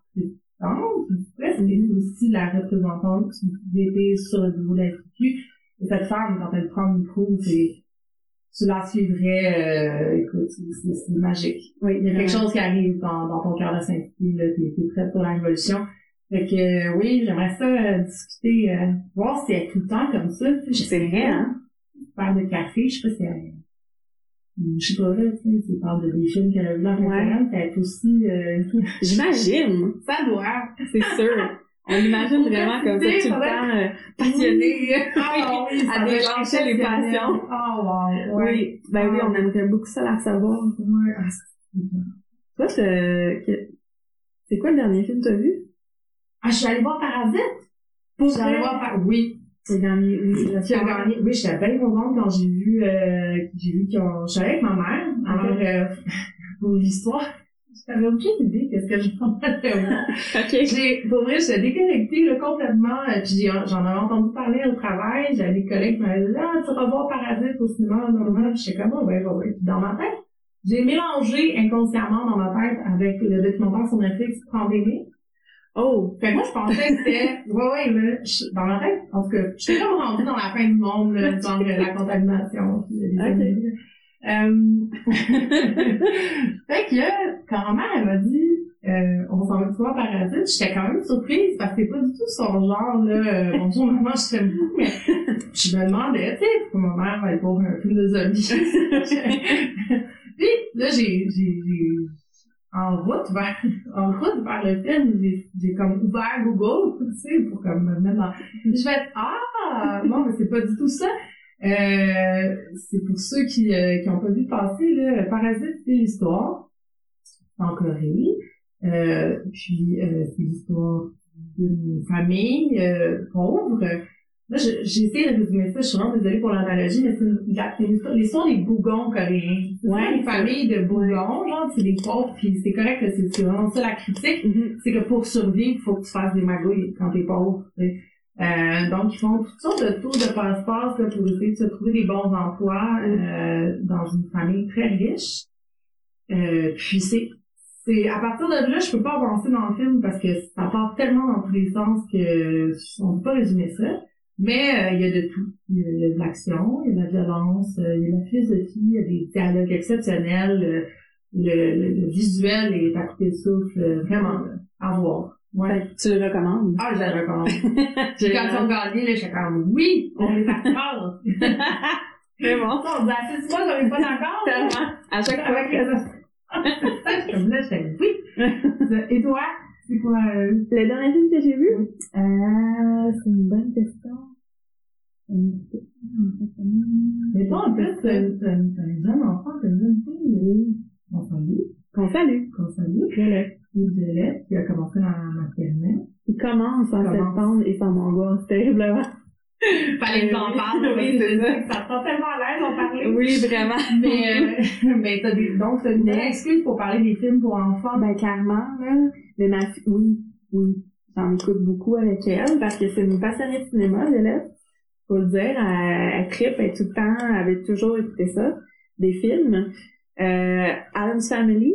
du c'est aussi la représentante du DP sur le niveau de la Et cette femme, quand elle prend le micro, c'est, tu la suivrais, euh, écoute, c'est magique. Oui, il y a quelque chose qui arrive dans, dans ton cœur de Saint-Denis, là, t'es, t'es prête pour la révolution. Fait que, euh, oui, j'aimerais ça euh, discuter, euh, voir si elle est tout le temps comme ça. Je sais rien, hein? Faire de café, je sais pas si elle, je sais pas là, tu sais, tu parles de des films qu'elle a vus en ouais. elle est aussi, euh, J'imagine. Ça doit. C'est sûr. On l'imagine vraiment comme ça, tout le temps euh, passionnée, ah, oui, à déclencher les passions. Oh, wow. Ouais. Oui, ben oui, on aimerait beaucoup ça la savoir. Ouais. Ah, Toi, c'est quoi le dernier film que t'as vu? Ah, je suis allée voir Parasite. Pour je suis allée voir Parasite. Oui. C'est le dernier, oui. J'ai gagné. Oui, j'étais bien contente quand j'ai vu, euh, j'ai vu qu'ils ont, je suis allée avec ma mère. Alors, euh, pour l'histoire. J'avais aucune idée qu'est-ce que je pensais moi. ok. J'ai, pour vrai, j'étais déconnectée, là, complètement. Euh, puis j'en avais entendu parler au travail. J'avais des collègues qui m'avaient dit, ah, tu vas voir Parasite au cinéma, normal. Puis j'étais comme, oh, ouais, ouais, ouais. Puis dans ma tête, j'ai mélangé inconsciemment dans ma tête avec le documentaire sur Netflix, Pandémie. Oh! Fait que moi, je pensais que c'était, ouais, ouais, là, dans ma tête, en tout cas, j'étais comme rentrée dans la fin du monde, là, genre la contamination, les okay. Euh... fait que là, quand ma mère, elle m'a dit, euh, on s'en va de voir Parasite, j'étais quand même surprise parce que c'est pas du tout son genre, là. Euh, bonjour, maman, je t'aime beaucoup, mais je me demandais, tu sais, pourquoi ma mère va être pour un film de zombies. Puis, là, j'ai, j'ai, j'ai, en route vers, en route vers le film, j'ai, comme ouvert Google, tu sais, pour comme me je vais ah, non, mais c'est pas du tout ça. Euh, c'est pour ceux qui euh, qui pas vu passer là, Parasite, c'est l'histoire en Corée. Euh, puis euh, c'est l'histoire d'une famille euh, pauvre. Là, j'ai essayé de résumer ça. Je suis vraiment désolée pour l'analogie, mais c'est l'histoire des bougons coréens. Ouais, une famille de bougons, genre, c'est des pauvres, puis c'est correct, c'est vraiment ça la critique. Mm-hmm. C'est que pour survivre, il faut que tu fasses des magouilles quand t'es pauvre. Euh, donc, ils font toutes sortes de tours de passe-passe pour essayer de se trouver des bons emplois euh, dans une famille très riche. Euh, puis c'est c'est à partir de là, je peux pas avancer dans le film parce que ça part tellement dans tous les sens que on peut pas résumer ça. Mais il y a de tout. Il y a, de l'action, il y a de la violence, il y a de la philosophie, il y a des dialogues exceptionnels. Le, le, visuel est à couper de souffle, vraiment à voir. Ouais. Tu le recommandes? Ah, je le recommande. quand ils ont gagné, là, j'étais comme, oui, on est d'accord. C'est bon. On dit assez souvent qu'on n'est pas d'accord. Tellement. À chaque fois. Avec les Comme là, j'étais oui. Et toi, c'est quoi, euh... Le dernier film que j'ai vu? Euh, c'est une bonne question. Mais toi, en plus, t'as un jeune enfant, t'as une jeune fille, on salue. Qu'on salue. Qu'on salue de qui a commencé en maternelle. Il commence en septembre et ça m'angoisse terriblement. Fallait que j'en parle, oui, c'est ça. Ça sent tellement à l'aise d'en parler. Oui, vraiment. Mais, euh, mais t'as des, donc, t'as une excuse pour parler des films pour enfants. Ben, clairement, là. Mais ma oui, oui. J'en écoute beaucoup avec elle parce que c'est une passionnée de cinéma, Violette. Faut le dire. Elle, elle tripe, elle tout le temps, elle avait toujours écouté ça. Des films. Euh, Adam's Family,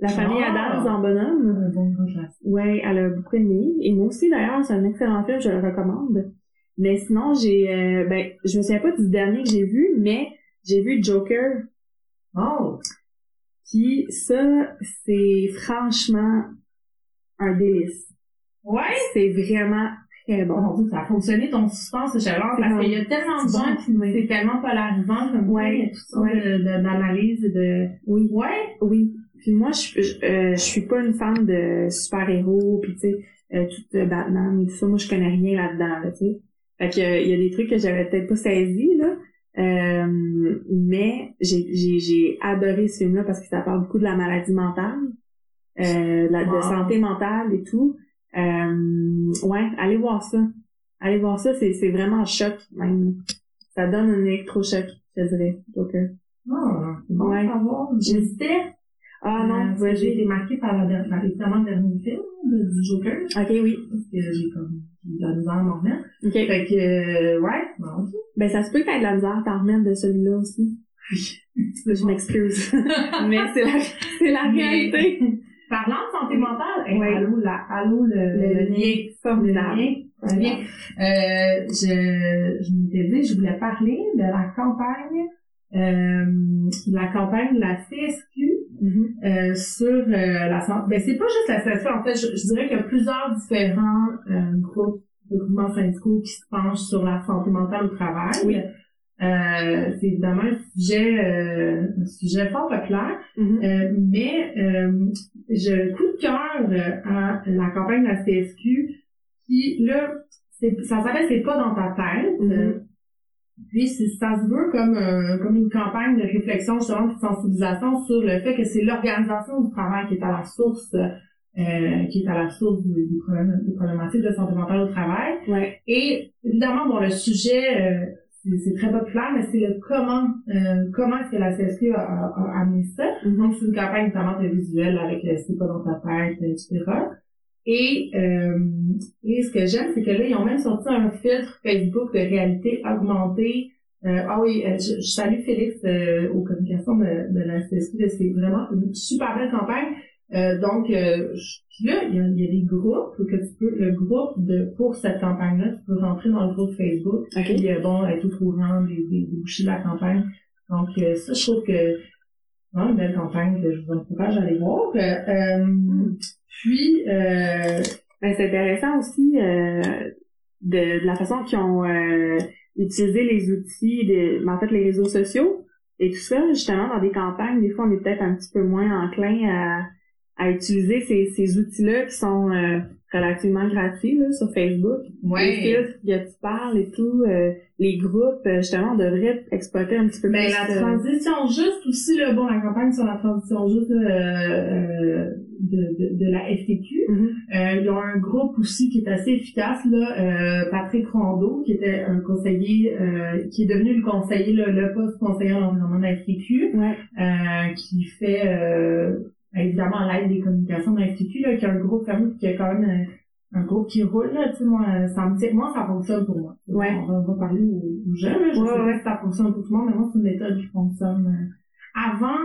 la famille ah! Adams en bonhomme. Un bon Ouais, elle a beaucoup aimé. Et moi aussi, d'ailleurs, c'est un excellent film, je le recommande. Mais sinon, j'ai, euh, ben, je me souviens pas du dernier que j'ai vu, mais j'ai vu Joker. Oh! Puis ça, c'est franchement un délice. Ouais? C'est vraiment très bon. Oh, ça a fonctionné ton suspense, c'est chaleur, parce qu'il y a tellement de gens qui, c'est tellement polarisant comme ouais, il y a toutes sortes d'analyses de, Oui. Ouais? Oui. Puis moi, je, je, euh, je suis pas une fan de super-héros, puis tu sais, euh, tout euh, Batman et tout ça. Moi, je connais rien là-dedans, là, tu sais. Fait que il y a des trucs que j'avais peut-être pas saisis, là. Euh, mais j'ai, j'ai, j'ai adoré ce film-là parce que ça parle beaucoup de la maladie mentale, euh, la, de santé mentale et tout. Euh, ouais, allez voir ça. Allez voir ça, c'est, c'est vraiment un choc même. Ça donne un électrochoc, je dirais. Donc, euh, Ah, c'est bon Ouais. J'hésitais. ah euh, non, parce que j'ai été marquée par la évidemment le dernier film du Joker. Ok, oui. Parce que j'ai comme j'ai de la misère à m'en remettre. Ok. Fait que, euh, ouais, bon. Ben, ça se peut que t'aies de la misère à t'en remettre de celui-là aussi. Je m'excuse. mais c'est la, c'est la Mais- réalité. Parlant de santé mentale, hey, Ouais. allô, la, allô, le, le lien. Le formidable. lien. Le lien. Euh, je, je m'étais dit, je voulais parler de la campagne, euh, la campagne de la CSQ Mhm. euh, sur euh, la santé. Ben, c'est pas juste la CSQ, en fait, je, je dirais qu'il y a plusieurs différents euh, groupes de groupements syndicaux qui se penchent sur la santé mentale au travail. Oui. Euh, c'est évidemment un sujet, euh, un sujet fort populaire. Mhm. Euh, mais euh, je coup de cœur à la campagne de la CSQ qui, là, c'est- ça s'appelle C'est pas dans ta tête. Mhm. Euh, Puis c'est- ça se veut comme, euh, comme une campagne de réflexion, justement, de sensibilisation sur le fait que c'est l'organisation du travail qui est à la source euh, qui est à la source du, du problème, des problématiques de santé mentale au travail. Ouais. Et évidemment, bon, le sujet, euh, c'est très populaire, mais c'est le comment, euh, comment est-ce que la CSQ a, a- a amené ça. Mhm. Donc, c'est une campagne notamment de visuel avec euh, C'est pas dans ta tête, etc. Et, euh, et ce que j'aime, c'est que là, ils ont même sorti un filtre Facebook de réalité augmentée. Euh, ah oui, euh, je, je salue Félix euh, aux communications de, de la CSQ. C'est vraiment une super belle campagne. Euh, donc, euh, je- là, il y, a, il y a des groupes que tu peux, le groupe de pour cette campagne-là, tu peux rentrer dans le groupe Facebook. Ok. Puis euh, bon, être au courant des, des, des de la campagne. Donc, euh, ça, je trouve que vraiment une belle campagne que je vous encourage à aller voir. Euh, puis, euh, Ben, c'est intéressant aussi euh, de, de la façon qu'ils ont euh, utilisé les outils, de, ben, en fait les réseaux sociaux et tout ça, justement, dans des campagnes, des fois on est peut-être un petit peu moins enclin à, à utiliser ces, ces outils-là qui sont euh, relativement gratuits là, sur Facebook. Les filtres que tu parles et tout, euh, les groupes, euh, justement, on devrait exploiter un petit peu Ben, plus. la euh, transition juste aussi, là, bon, la campagne sur la transition juste euh, euh, de, de, de la FTQ. mhm. Euh, ils ont un groupe aussi qui est assez efficace, là, euh, Patrick Rondeau, qui était un conseiller, euh, qui est devenu le conseiller, là, le poste conseiller en environnement de la FTQ, Ouais. euh, qui fait euh, évidemment l'aide des communications de la FTQ, là, qui a un groupe famille, qui a quand même un, un groupe qui roule, là, tu sais, moi, ça me dit, moi, ça fonctionne pour moi. Ouais. On, va, on va parler aux, aux gens, là, je Ouais, sais pas si ça fonctionne pour tout le monde, mais moi, c'est une méthode qui fonctionne. euh. Avant,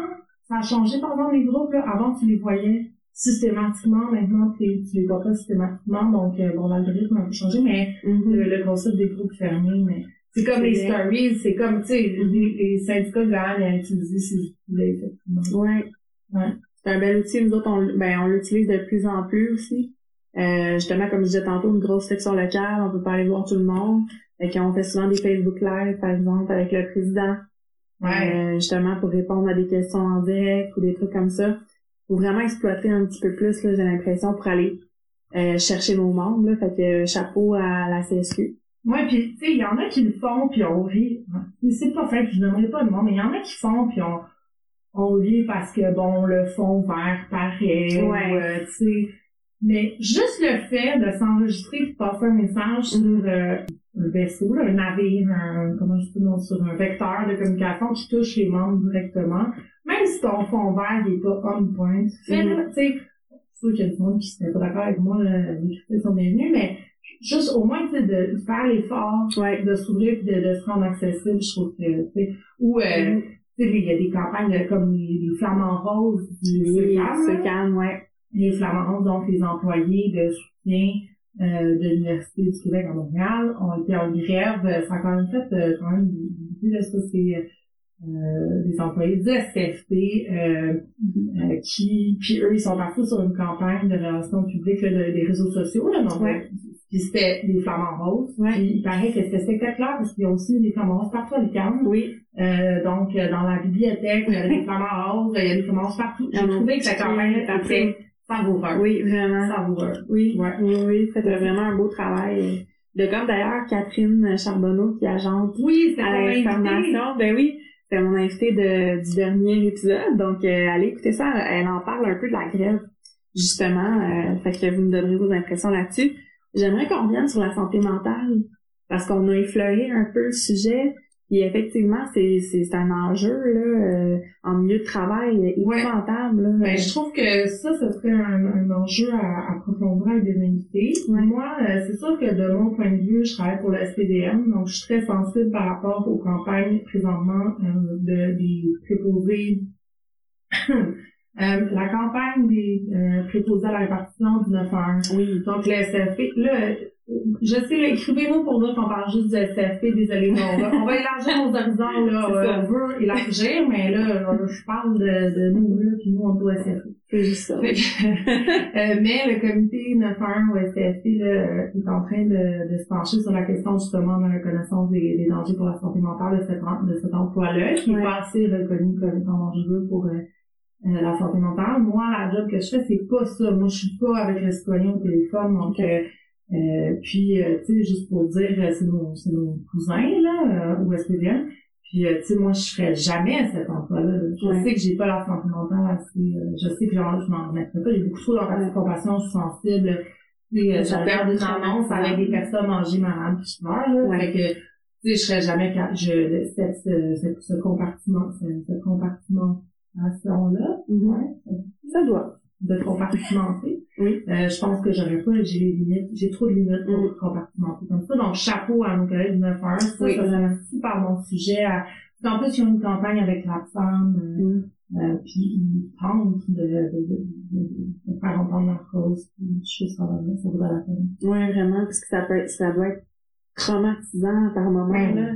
ça a changé, exemple, les groupes, là, avant, tu les voyais systématiquement, maintenant, tu, tu les vois pas systématiquement, donc, euh, bon, l'algorithme a un peu changé, mais Mhm. le, le concept des groupes fermés, mais c'est comme les stories, c'est comme, tu sais, les, les syndicats gagnent à utiliser ces outils-là, effectivement. Ouais. Ouais. C'est un bel outil. Nous autres, on, ben, on l'utilise de plus en plus aussi. Euh, justement, comme je disais tantôt, une grosse section locale, on peut pas aller voir tout le monde. Fait qu'on fait souvent des Facebook Live, par exemple, avec le président. Ouais. Euh, justement, pour répondre à des questions en direct ou des trucs comme ça. Faut vraiment exploiter un petit peu plus, là, j'ai l'impression, pour aller euh, chercher nos membres. Là. Fait que chapeau à la CSQ. Ouais, puis tu sais, il y en a qui le font, puis on rit. Ouais. C'est pas fait, je donnerai pas de nom, mais il y en a qui font, puis on, on rit parce que, bon, le fond vert ou, Ouais. euh, tu sais. Mais juste le fait de s'enregistrer et de passer un message sur Mhm. euh, un vaisseau, là, un navire, un, comment je dire, sur un vecteur de communication qui touche les membres directement, même si ton fond vert n'est pas on point, fais-le, tu sais. C'est sûr qu'il y a du monde qui serait pas d'accord avec moi, là, les critiques sont bienvenus, mais juste au moins, tu sais, de faire l'effort Ouais. de s'ouvrir et de, de se rendre accessible, je trouve que, tu sais, ou, euh, Mhm. tu sais, il y a des campagnes comme les, les flamants roses du là. calme, ouais. les flamants roses, donc les employés de soutien euh, de l'Université du Québec à Montréal, ont été en grève, Euh, ça a quand même fait euh, quand même beaucoup de ça, c'est euh, des employés du SFP euh, euh, qui, puis eux, ils sont partis sur une campagne de relations publiques là, de- des réseaux sociaux, là, donc, Ouais. euh, puis c'était des flamants roses. Ouais. Puis il paraît que c'était spectaculaire parce qu'il y a aussi des flamants roses partout à l'UQAM. Oui. Euh, donc, euh, dans la bibliothèque, il y a des flamants roses, il y a des flamants roses partout. J'ai Ah trouvé que cette campagne était savoureuse. Oui, vraiment. Savoureuse. Oui, Ouais. oui, oui. Faites vraiment un beau travail. de comme d'ailleurs Catherine Charbonneau qui agente oui, à l'information. Ben oui, c'était mon invité de, du dernier épisode. Donc, euh, allez écouter ça. Elle en parle un peu de la grève, justement. Euh, fait que vous me donnerez vos impressions là-dessus. J'aimerais qu'on revienne sur la santé mentale parce qu'on a effleuré un peu le sujet. Et effectivement, c'est, c'est, un enjeu là, euh, en milieu de travail épouvantable. Ouais. Ben, je trouve que ça, ce serait un, un enjeu à, approfondir avec des invités. Moi, euh, c'est sûr que de mon point de vue, je travaille pour le SPDM, donc je suis très sensible par rapport aux campagnes présentement euh, de, des préposés. la campagne des préposés à la répartition du 9 Oui. Donc, le SFP, là, je sais, écrivez-nous pour nous qu'on parle juste du SFP, désolé, mais on va, on va élargir nos horizons, là, on veut élargir, mais là, je parle de, de nous, là, puis nous, on doit SFP. C'est juste ça. euh, mais le comité 9-1 au SFP, là, est en train de, de se pencher sur la question, justement, de la reconnaissance des, des dangers pour la santé mentale de cet, de cet emploi-là, qui est pas assez reconnu comme dangereux pour euh, euh, la santé mentale. Moi, la job que je fais, c'est pas ça. Moi, je suis pas avec le citoyen au téléphone, donc, euh, euh, puis, euh, tu sais, juste pour dire, euh, c'est mon, c'est mon cousin, là, euh, au SPDM. Puis, tu sais, moi, je ferais jamais cet emploi-là. Je sais que j'ai pas la santé mentale assez... je sais que genre, je m'en remettrais pas. J'ai beaucoup trop d'anticipation, je suis sensible. Tu sais, je regarde une annonce avec des personnes âgées malades, puis je meurs, là. Fait que, tu sais, je serais jamais... Je, cette, ce, ce, compartiment, cette compartimentation-là, mm-hmm. ouais, ça doit de compartimenter. Oui. Euh, je pense que j'aurais pas, j'ai les limites, j'ai trop de limites pour mm. compartimenter comme ça. Donc, chapeau à nos collègues du 9 heures. Ça, oui. ça serait un super bon sujet. À... En plus, ils ont une campagne avec la femme, euh, mm. euh, puis ils tentent de, de, de, de, faire entendre leur cause. Je trouve ça, ça vaut la peine. Oui, vraiment, parce que ça peut, ça doit être traumatisant par moment, là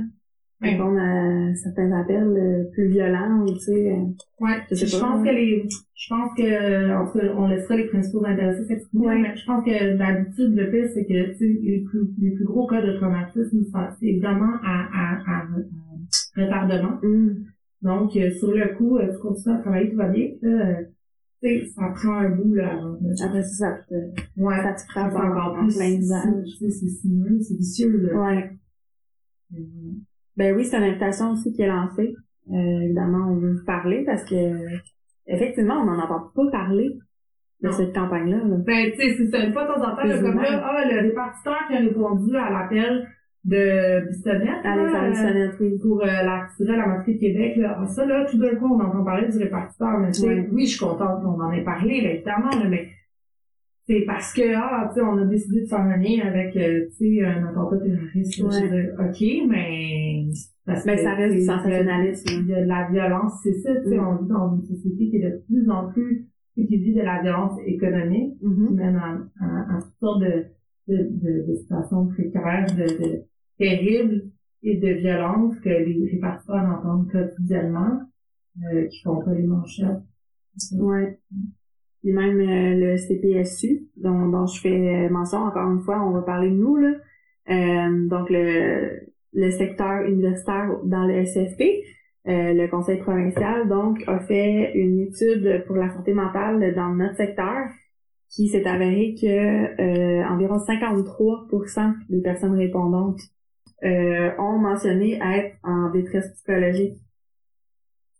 répondre à certains appels euh, plus violents tu sais. Euh, ouais, je, je pense que les, je pense que, en tout cas, on laissera les principaux intéressés s'exprimer, ouais. mais je pense que d'habitude, le fait, c'est que, tu sais, les plus, les plus gros cas de traumatisme, c'est évidemment à, à, à, à retardement. Mm. Donc, euh, sur le coup, tu continues à travailler, tout va bien, tu sais, ça prend un bout, là, avant. Après ça, ça te, ouais, ça te frappe encore plus. plein visage. C'est sinueux, c'est vicieux, là. Ouais. Ben oui, c'est une invitation aussi qui est lancée. Euh, évidemment, on veut vous parler parce que effectivement, on n'en entend pas parler de cette campagne-là. Ben, tu sais, c'est ça. Une fois de temps en temps, là, comme là, ah, le répartiteur qui a répondu à l'appel de Bissonnette. Bissonnette, oui. Pour euh, la tirer la matrice de Québec, là. Ah, ça, là, tout d'un coup, on entend parler du répartiteur. Mais, ouais. oui, je suis contente qu'on en ait parlé, là, évidemment, là, mais c'est parce que ah tu sais on a décidé de faire un lien avec euh, tu sais un attentat terroriste ouais. ok mais parce mais ça reste du sensationnalisme il y a de la violence c'est ça tu sais mm. on vit dans une société qui est de plus en plus qui vit de la violence économique mm-hmm. qui mène à, à, à, toutes sortes de de, de, de situations précaires de, de terribles et de violence que les répartiteurs entendent quotidiennement euh, qui font pas les manchettes ouais puis même euh, le CPSU, dont, dont je fais mention encore une fois, on va parler de nous, là. Euh, donc le, le secteur universitaire dans le SFP, euh, le conseil provincial, donc, a fait une étude pour la santé mentale dans notre secteur qui s'est avéré que euh, environ 53% des personnes répondantes euh, ont mentionné être en détresse psychologique.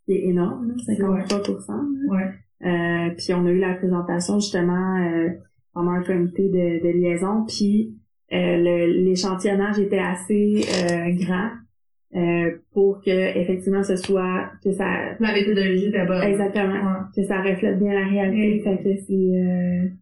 C'est énorme, 53%. Ouais. Euh, puis on a eu la présentation justement euh, pendant un comité de, de liaison, puis euh, l'échantillonnage était assez euh, grand euh, pour que effectivement ce soit que ça la méthodologie d'abord. Exactement. Que ça reflète bien la réalité. Fait que c'est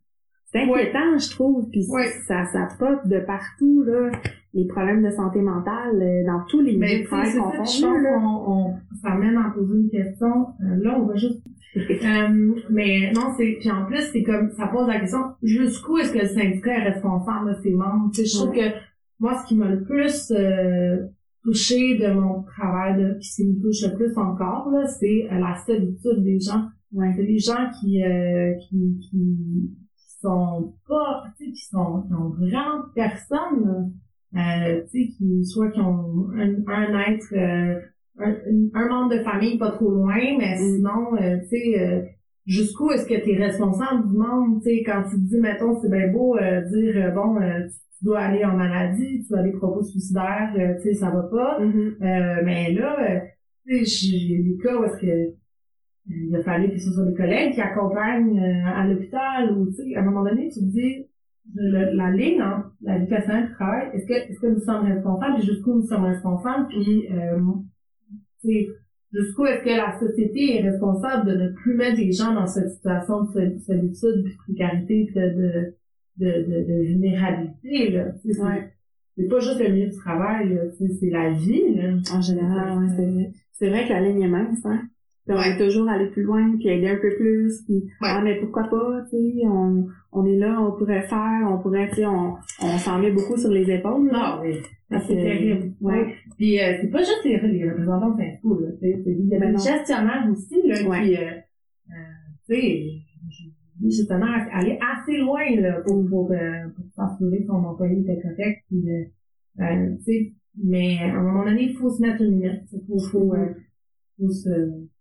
c'est inquiétant je trouve puis ça ça pop de partout là les problèmes de santé mentale dans tous les milieux de travail qu'on Je pense qu'on ça mène à poser une question. là, on va juste euh, mais non, c'est puis en plus c'est comme ça pose la question jusqu'où est-ce que le syndicat est responsable de ses membres? Je trouve que moi ce qui m'a le plus euh, touché de mon travail, puis ce qui me touche le plus encore là, c'est euh, la solitude des gens. Ouais. C'est des gens qui, euh, qui, qui sont pas, tu sais, qui sont qui ont vraiment personne. Euh, tu sais, qui soit qui ont un, un être un, un, membre de famille pas trop loin, mais mm. sinon, euh, tu sais, euh, jusqu'où est-ce que tu es responsable du monde, tu sais, quand tu te dis, mettons, c'est bien beau euh, dire, euh, bon, euh, tu dois aller en maladie, tu dois aller propos suicidaires, tu sais, ça va pas. Mm-hmm. mais là, tu sais, j'ai des cas où est-ce que il a fallu que ce soit des collègues qui accompagnent à l'hôpital ou, tu sais, à un moment donné, tu te dis, la ligne entre la vie personnelle et le travail, est-ce que, est-ce que nous sommes responsables et jusqu'où nous sommes responsables, puis, euh, jusqu'où est-ce que la société est responsable de ne plus mettre les gens dans cette situation de solitude, de précarité, de, de, de, de, vulnérabilité, là. C'est pas juste le milieu du travail, c'est la vie, là. En général, ouais, c'est vrai que la ligne est mince, hein. On veut toujours aller plus loin, puis aider un peu plus, puis ah mais pourquoi pas, tu sais, on, on est là, on pourrait faire, on pourrait, tu sais, on, on s'en met beaucoup sur les épaules. Là. Ah oui, c'est terrible. Ouais. Puis euh, c'est pas juste les, les représentants de Saint-Fou, là, tu sais, il y a des gestionnaires aussi, là, qui, euh, euh, tu sais, justement, aller assez loin, là, pour, pour, euh, pour s'assurer que son employé était correct, puis, euh, tu sais, mais à un moment donné, il faut se mettre une limite, il faut, faut, faut se faut, faut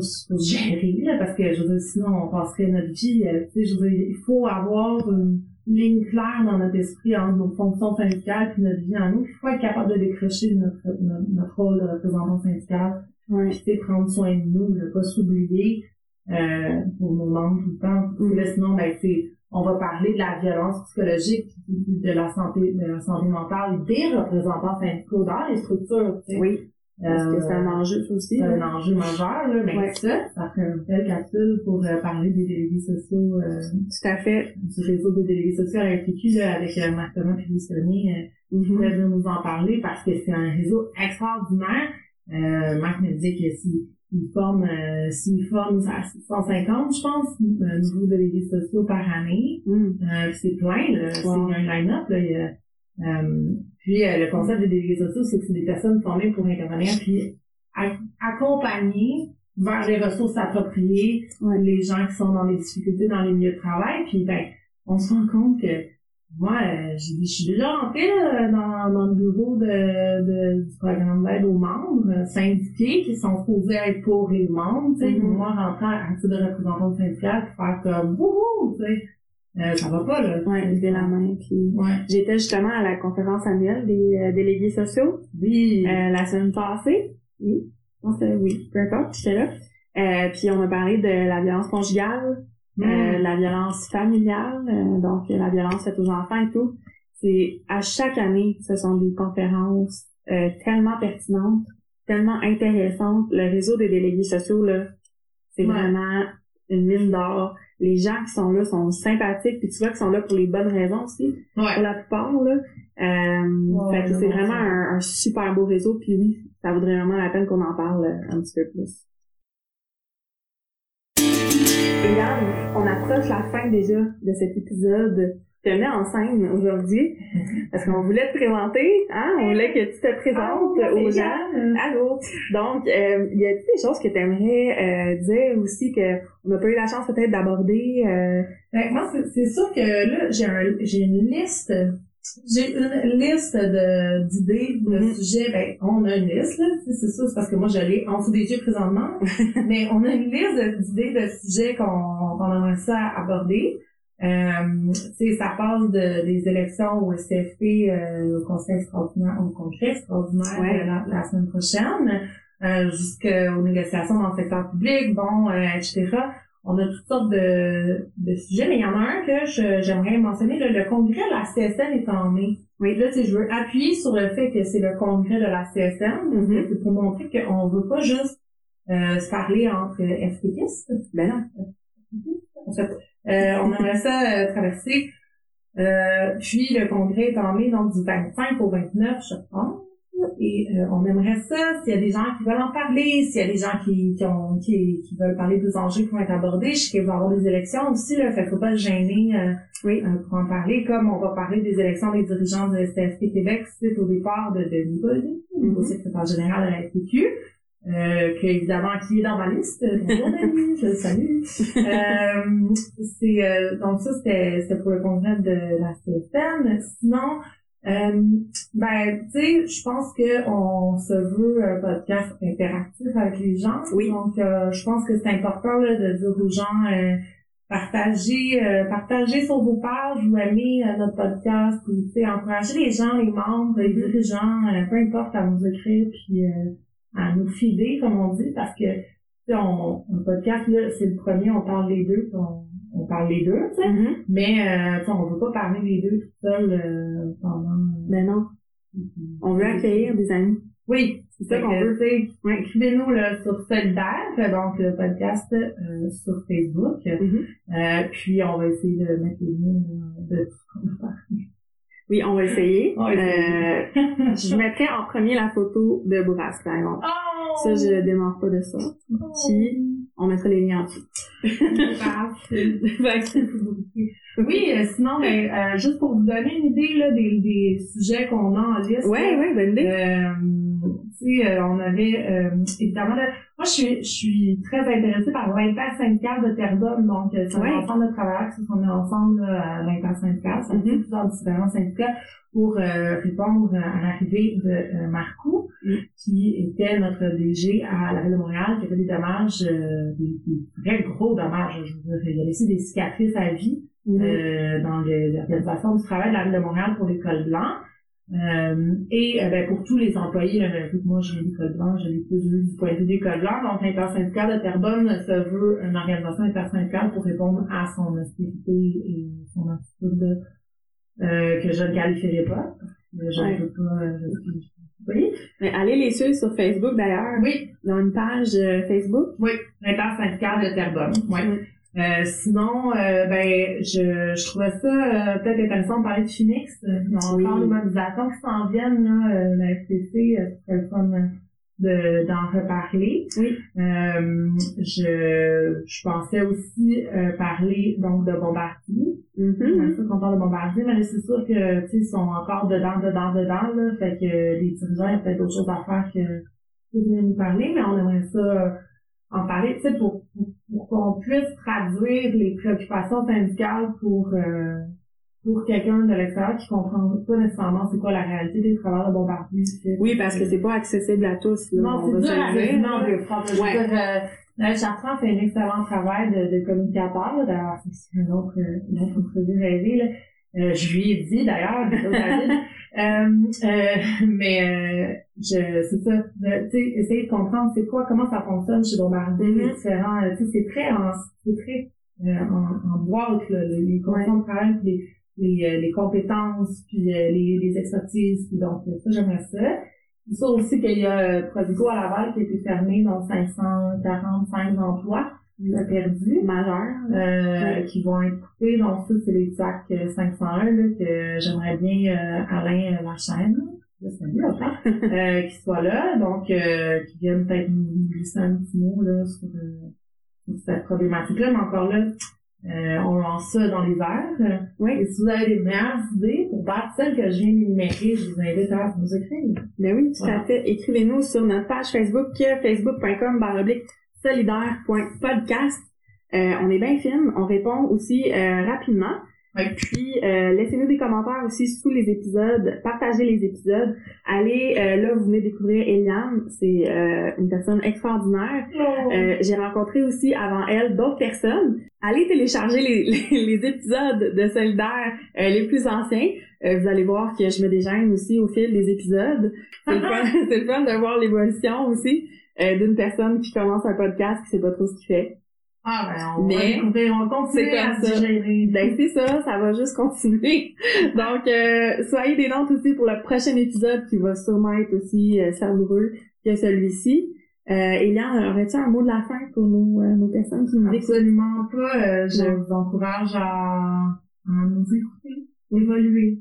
se gérer, là, parce que, je veux dire, sinon, on passerait notre vie, euh, tu sais, je veux dire, il faut avoir une ligne claire dans notre esprit entre nos fonctions syndicales puis notre vie en nous. Il faut être capable de décrocher notre, notre, rôle de représentant syndical. Ouais. Puis, prendre soin de nous, ne pas s'oublier, euh, pour nos membres tout le temps. Là, sinon, ben, c'est, on va parler de la violence psychologique, de la santé, de la santé mentale des représentants syndicaux dans les structures, tu sais. Oui. Parce que c'est un euh, enjeu, aussi. C'est un enjeu majeur, là. Mais ça, ça fait une belle capsule pour euh, parler des délégués sociaux. Euh, Tout à fait. Du réseau des délégués sociaux à l'ITQ, là, avec euh, Marc Thomas et Louis Sonnier. Euh, mm venir nous en parler parce que c'est un réseau extraordinaire. Euh, Marc me dit que si il forme, euh, s'il forme à 150, je pense, nouveaux délégués sociaux par année. Mm. c'est plein, là. C'est un line-up, là. Il y a, puis euh, le concept des délégués sociaux, c'est que c'est des personnes formées pour intervenir puis accompagner vers les ressources appropriées les gens qui sont dans des difficultés dans les milieux de travail. Puis ben, on se rend compte que moi, euh, je suis déjà rentrée dans, dans le bureau de, de du programme d'aide aux membres euh, syndiqués qui sont supposés être pour les membres. Tu sais, mm-hmm. moi, rentrer à titre de représentant syndical pour faire comme wouhou, tu sais euh, ça va pas, là. Ouais, lever la main. Puis j'étais justement à la conférence annuelle des euh, délégués sociaux. Oui. Euh, la semaine passée. Oui. Je pense que oui. Peu importe, j'étais là. Euh, puis on a parlé de la violence conjugale, mm. la violence familiale, donc la violence faite aux enfants et tout. C'est à chaque année, ce sont des conférences tellement pertinentes, tellement intéressantes. Le réseau des délégués sociaux, là, c'est vraiment une mine d'or les gens qui sont là sont sympathiques, puis tu vois qu'ils sont là pour les bonnes raisons aussi, pour la plupart, là. Euh, fait que c'est vraiment un, super beau réseau, puis oui, ça vaudrait vraiment la peine qu'on en parle euh, un petit peu plus. Et on approche la fin déjà de cet épisode te mets en scène aujourd'hui parce qu'on voulait te présenter, hein? On voulait que tu te présentes aux gens. Allô? Donc, euh, y a des choses que tu aimerais euh, dire aussi que on n'a pas eu la chance peut-être d'aborder? Euh... Ben, moi, c'est sûr que là, j'ai un, j'ai une liste. J'ai une liste de d'idées, de mm-hmm. sujets. Ben, on a une liste, là. C'est ça, c'est parce que moi, je l'ai en dessous des yeux présentement. mais on a une liste d'idées, de sujets qu'on qu'on aimerait ça aborder. Euh, ça passe de, des élections au SCFP, euh, au Conseil extraordinaire, au Congrès extraordinaire euh, la, semaine prochaine, euh, jusqu'aux négociations dans le secteur public, bon, euh, etc. On a toutes sortes de, de sujets, mais il y en a un que j'aimerais mentionner. Le, congrès de la CSN est en mai. Oui, là, je veux appuyer sur le fait que c'est le congrès de la CSN, mm-hmm. c'est pour montrer qu'on veut pas juste euh, se parler entre FPQistes. Ben non. Fait, euh, on aimerait ça euh, traverser. Euh, puis le congrès est en mai, donc du 25 au 29, je pense. Et on aimerait ça, s'il y a des gens qui veulent en parler, s'il y a des gens qui, qui, ont, qui, qui veulent parler des enjeux qui vont être abordés. Je sais qu'il va y avoir des élections aussi, là, fait faut pas se gêner oui. pour en parler, comme on va parler des élections des dirigeants de STFP Québec suite au départ de Denis Boldy, mm secrétaire général de la FPQ euh, que évidemment qui est dans ma liste? Bonjour Denis, je le salue. euh, c'est euh, donc ça c'était c'était pour le congrès de la CFM. Sinon, Euh, ben, tu sais, je pense que on se veut un podcast interactif avec les gens. Oui. Donc, euh, je pense que c'est important là, de dire aux gens euh, partagez, euh, partagez sur vos pages ou aimez euh, notre podcast ou tu sais, encouragez les gens, les membres, les Mhm. dirigeants, euh, peu importe à nous écrire puis euh, à nous filer, comme on dit, parce que on, un podcast là, c'est le premier, on parle les deux, puis on, on parle les deux, tu sais. Mhm. Mais euh, on veut pas parler les deux tout seul euh, pendant. Mais Ben non, on veut accueillir des amis. Oui, C'est ça qu'on veut. tu sais, Écrivez-nous là, sur Solidaire, donc le podcast euh, sur Facebook. Mhm. Euh, puis on va essayer de mettre les liens là, de tout ce qu'on va faire. Oui, on va essayer. On va essayer. Euh, je mettrais en premier la photo de Bourrasque, par exemple. Oh! Ça, je démarre pas de ça. Puis, on mettra les liens en dessous. oui, euh, sinon, ben, euh, juste pour vous donner une idée là, des, des sujets qu'on a en liste. Ouais, là, ouais, bonne idée. Euh, tu sais, euh, on avait euh, évidemment là, moi je suis je suis très intéressée par l'intersyndical de Terrebonne, donc euh, c'est un ensemble de travailleurs qui se sont mis ensemble là, à l'intersyndical, ça Mhm. fait plusieurs différents syndicats pour euh, répondre à l'arrivée de euh, Marcoux, Mhm. qui était notre DG à la ville de Montréal, qui a fait des dommages, euh, des, des très gros dommages. Je veux dire, il a laissé des cicatrices à vie Mhm. euh, dans l'organisation du travail de la ville de Montréal pour l'école blanc. Euh, et euh, ben, pour tous les employés, là, ben, moi j'ai l'école blanc, je l'ai plus vu du point de vue d'école blanc, donc l'intersyndicale de Terrebonne se veut une organisation intersyndicale pour répondre à son austérité et son attitude euh, que je ne qualifierais pas. que Je ne veux pas euh, oui. Mais allez les suivre sur Facebook, d'ailleurs. oui, Ils ont une page euh, Facebook. oui, l'intersyndicale de Terrebonne. Ouais. Oui. Euh, sinon, euh, ben, je, je trouvais ça euh, peut-être intéressant de parler de Phoenix. Euh, ont Oui. encore des mobilisations qui s'en viennent, là, euh, la FTC, c'est le fun de, d'en reparler. Oui. Euh, je, je pensais aussi euh, parler donc de Bombardier. Mhm. C'est sûr qu'on parle de Bombardier, mais c'est sûr que tu sais, ils sont encore dedans, dedans, dedans, là. Fait que les dirigeants, a peut-être d'autres choses à faire que de venir nous parler, mais on aimerait ça en parler, tu sais, pour, pour, pour qu'on puisse traduire les préoccupations syndicales pour euh, pour quelqu'un de l'extérieur qui comprend pas nécessairement c'est quoi la réalité des travailleurs de Bombardier. Oui, parce que c'est pas accessible à tous. Là, non, c'est dur à résumer euh, Chartrand fait un excellent travail de, de communicateur. D'ailleurs, c'est- une autre, euh, une autre entrevue rêvée. Là. Euh, je lui ai dit d'ailleurs, euh, euh, mais euh, je, c'est ça, de, tu sais, essayer de comprendre c'est quoi, comment ça fonctionne chez Bombardier, les Mhm. différents, euh, tu sais, c'est très en, c'est très euh, en, en boîte, là, les, conditions de travail, puis les, les, euh, les compétences, puis euh, les, les expertises, puis donc ça, j'aimerais ça. C'est ça aussi qu'il y a euh, Prodigo à Laval qui a été fermé, donc 545 emplois euh, perdus Majeur. euh, qui vont être coupés. Donc ça, c'est les TAC 501 là, que j'aimerais bien euh, Alain Lachaine, salue, enfin, euh, qui soit là. Donc, euh, qui vienne peut-être nous glisser un petit mot là, sur, euh, sur cette problématique-là. Mais encore là, euh, on lance ça dans les airs. Oui. Et si vous avez des meilleures idées pour battre celles que je viens d'énumérer, je vous invite à nous écrire. Ben oui, tout Voilà. à fait. Écrivez-nous sur notre page Facebook, euh, facebook.com solidaire.podcast. Euh, on est bien fine, on répond aussi euh, rapidement. Oui. Puis euh, laissez-nous des commentaires aussi sous les épisodes, partagez les épisodes. Allez, euh, là vous venez découvrir Eliane, c'est une personne extraordinaire. Euh, j'ai rencontré aussi avant elle d'autres personnes. Allez télécharger les, les, les épisodes de Solidaire les plus anciens. Euh, vous allez voir que je me déjeune aussi au fil des épisodes. C'est le fun, le fun de voir l'évolution aussi euh, d'une personne qui commence un podcast qui sait pas trop ce qu'il fait. Ah ben, on Mais- va découvrir, on C'est à ça. digérer. Ben c'est ça, ça va juste continuer. Donc euh, soyez des nôtres aussi pour le prochain épisode qui va sûrement être aussi euh, savoureux que celui-ci. Euh, Eliane, aurais-tu un mot de la fin pour nos, euh, nos personnes qui nous écoutent? Absolument pas. Euh, je vous encourage à, à nous écouter, évoluer.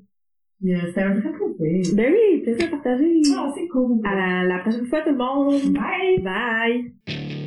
Euh, C'était un vrai plaisir. Ben oui, plaisir partagé. Ah, c'est cool. À la, la prochaine fois tout le monde. Bye! Bye.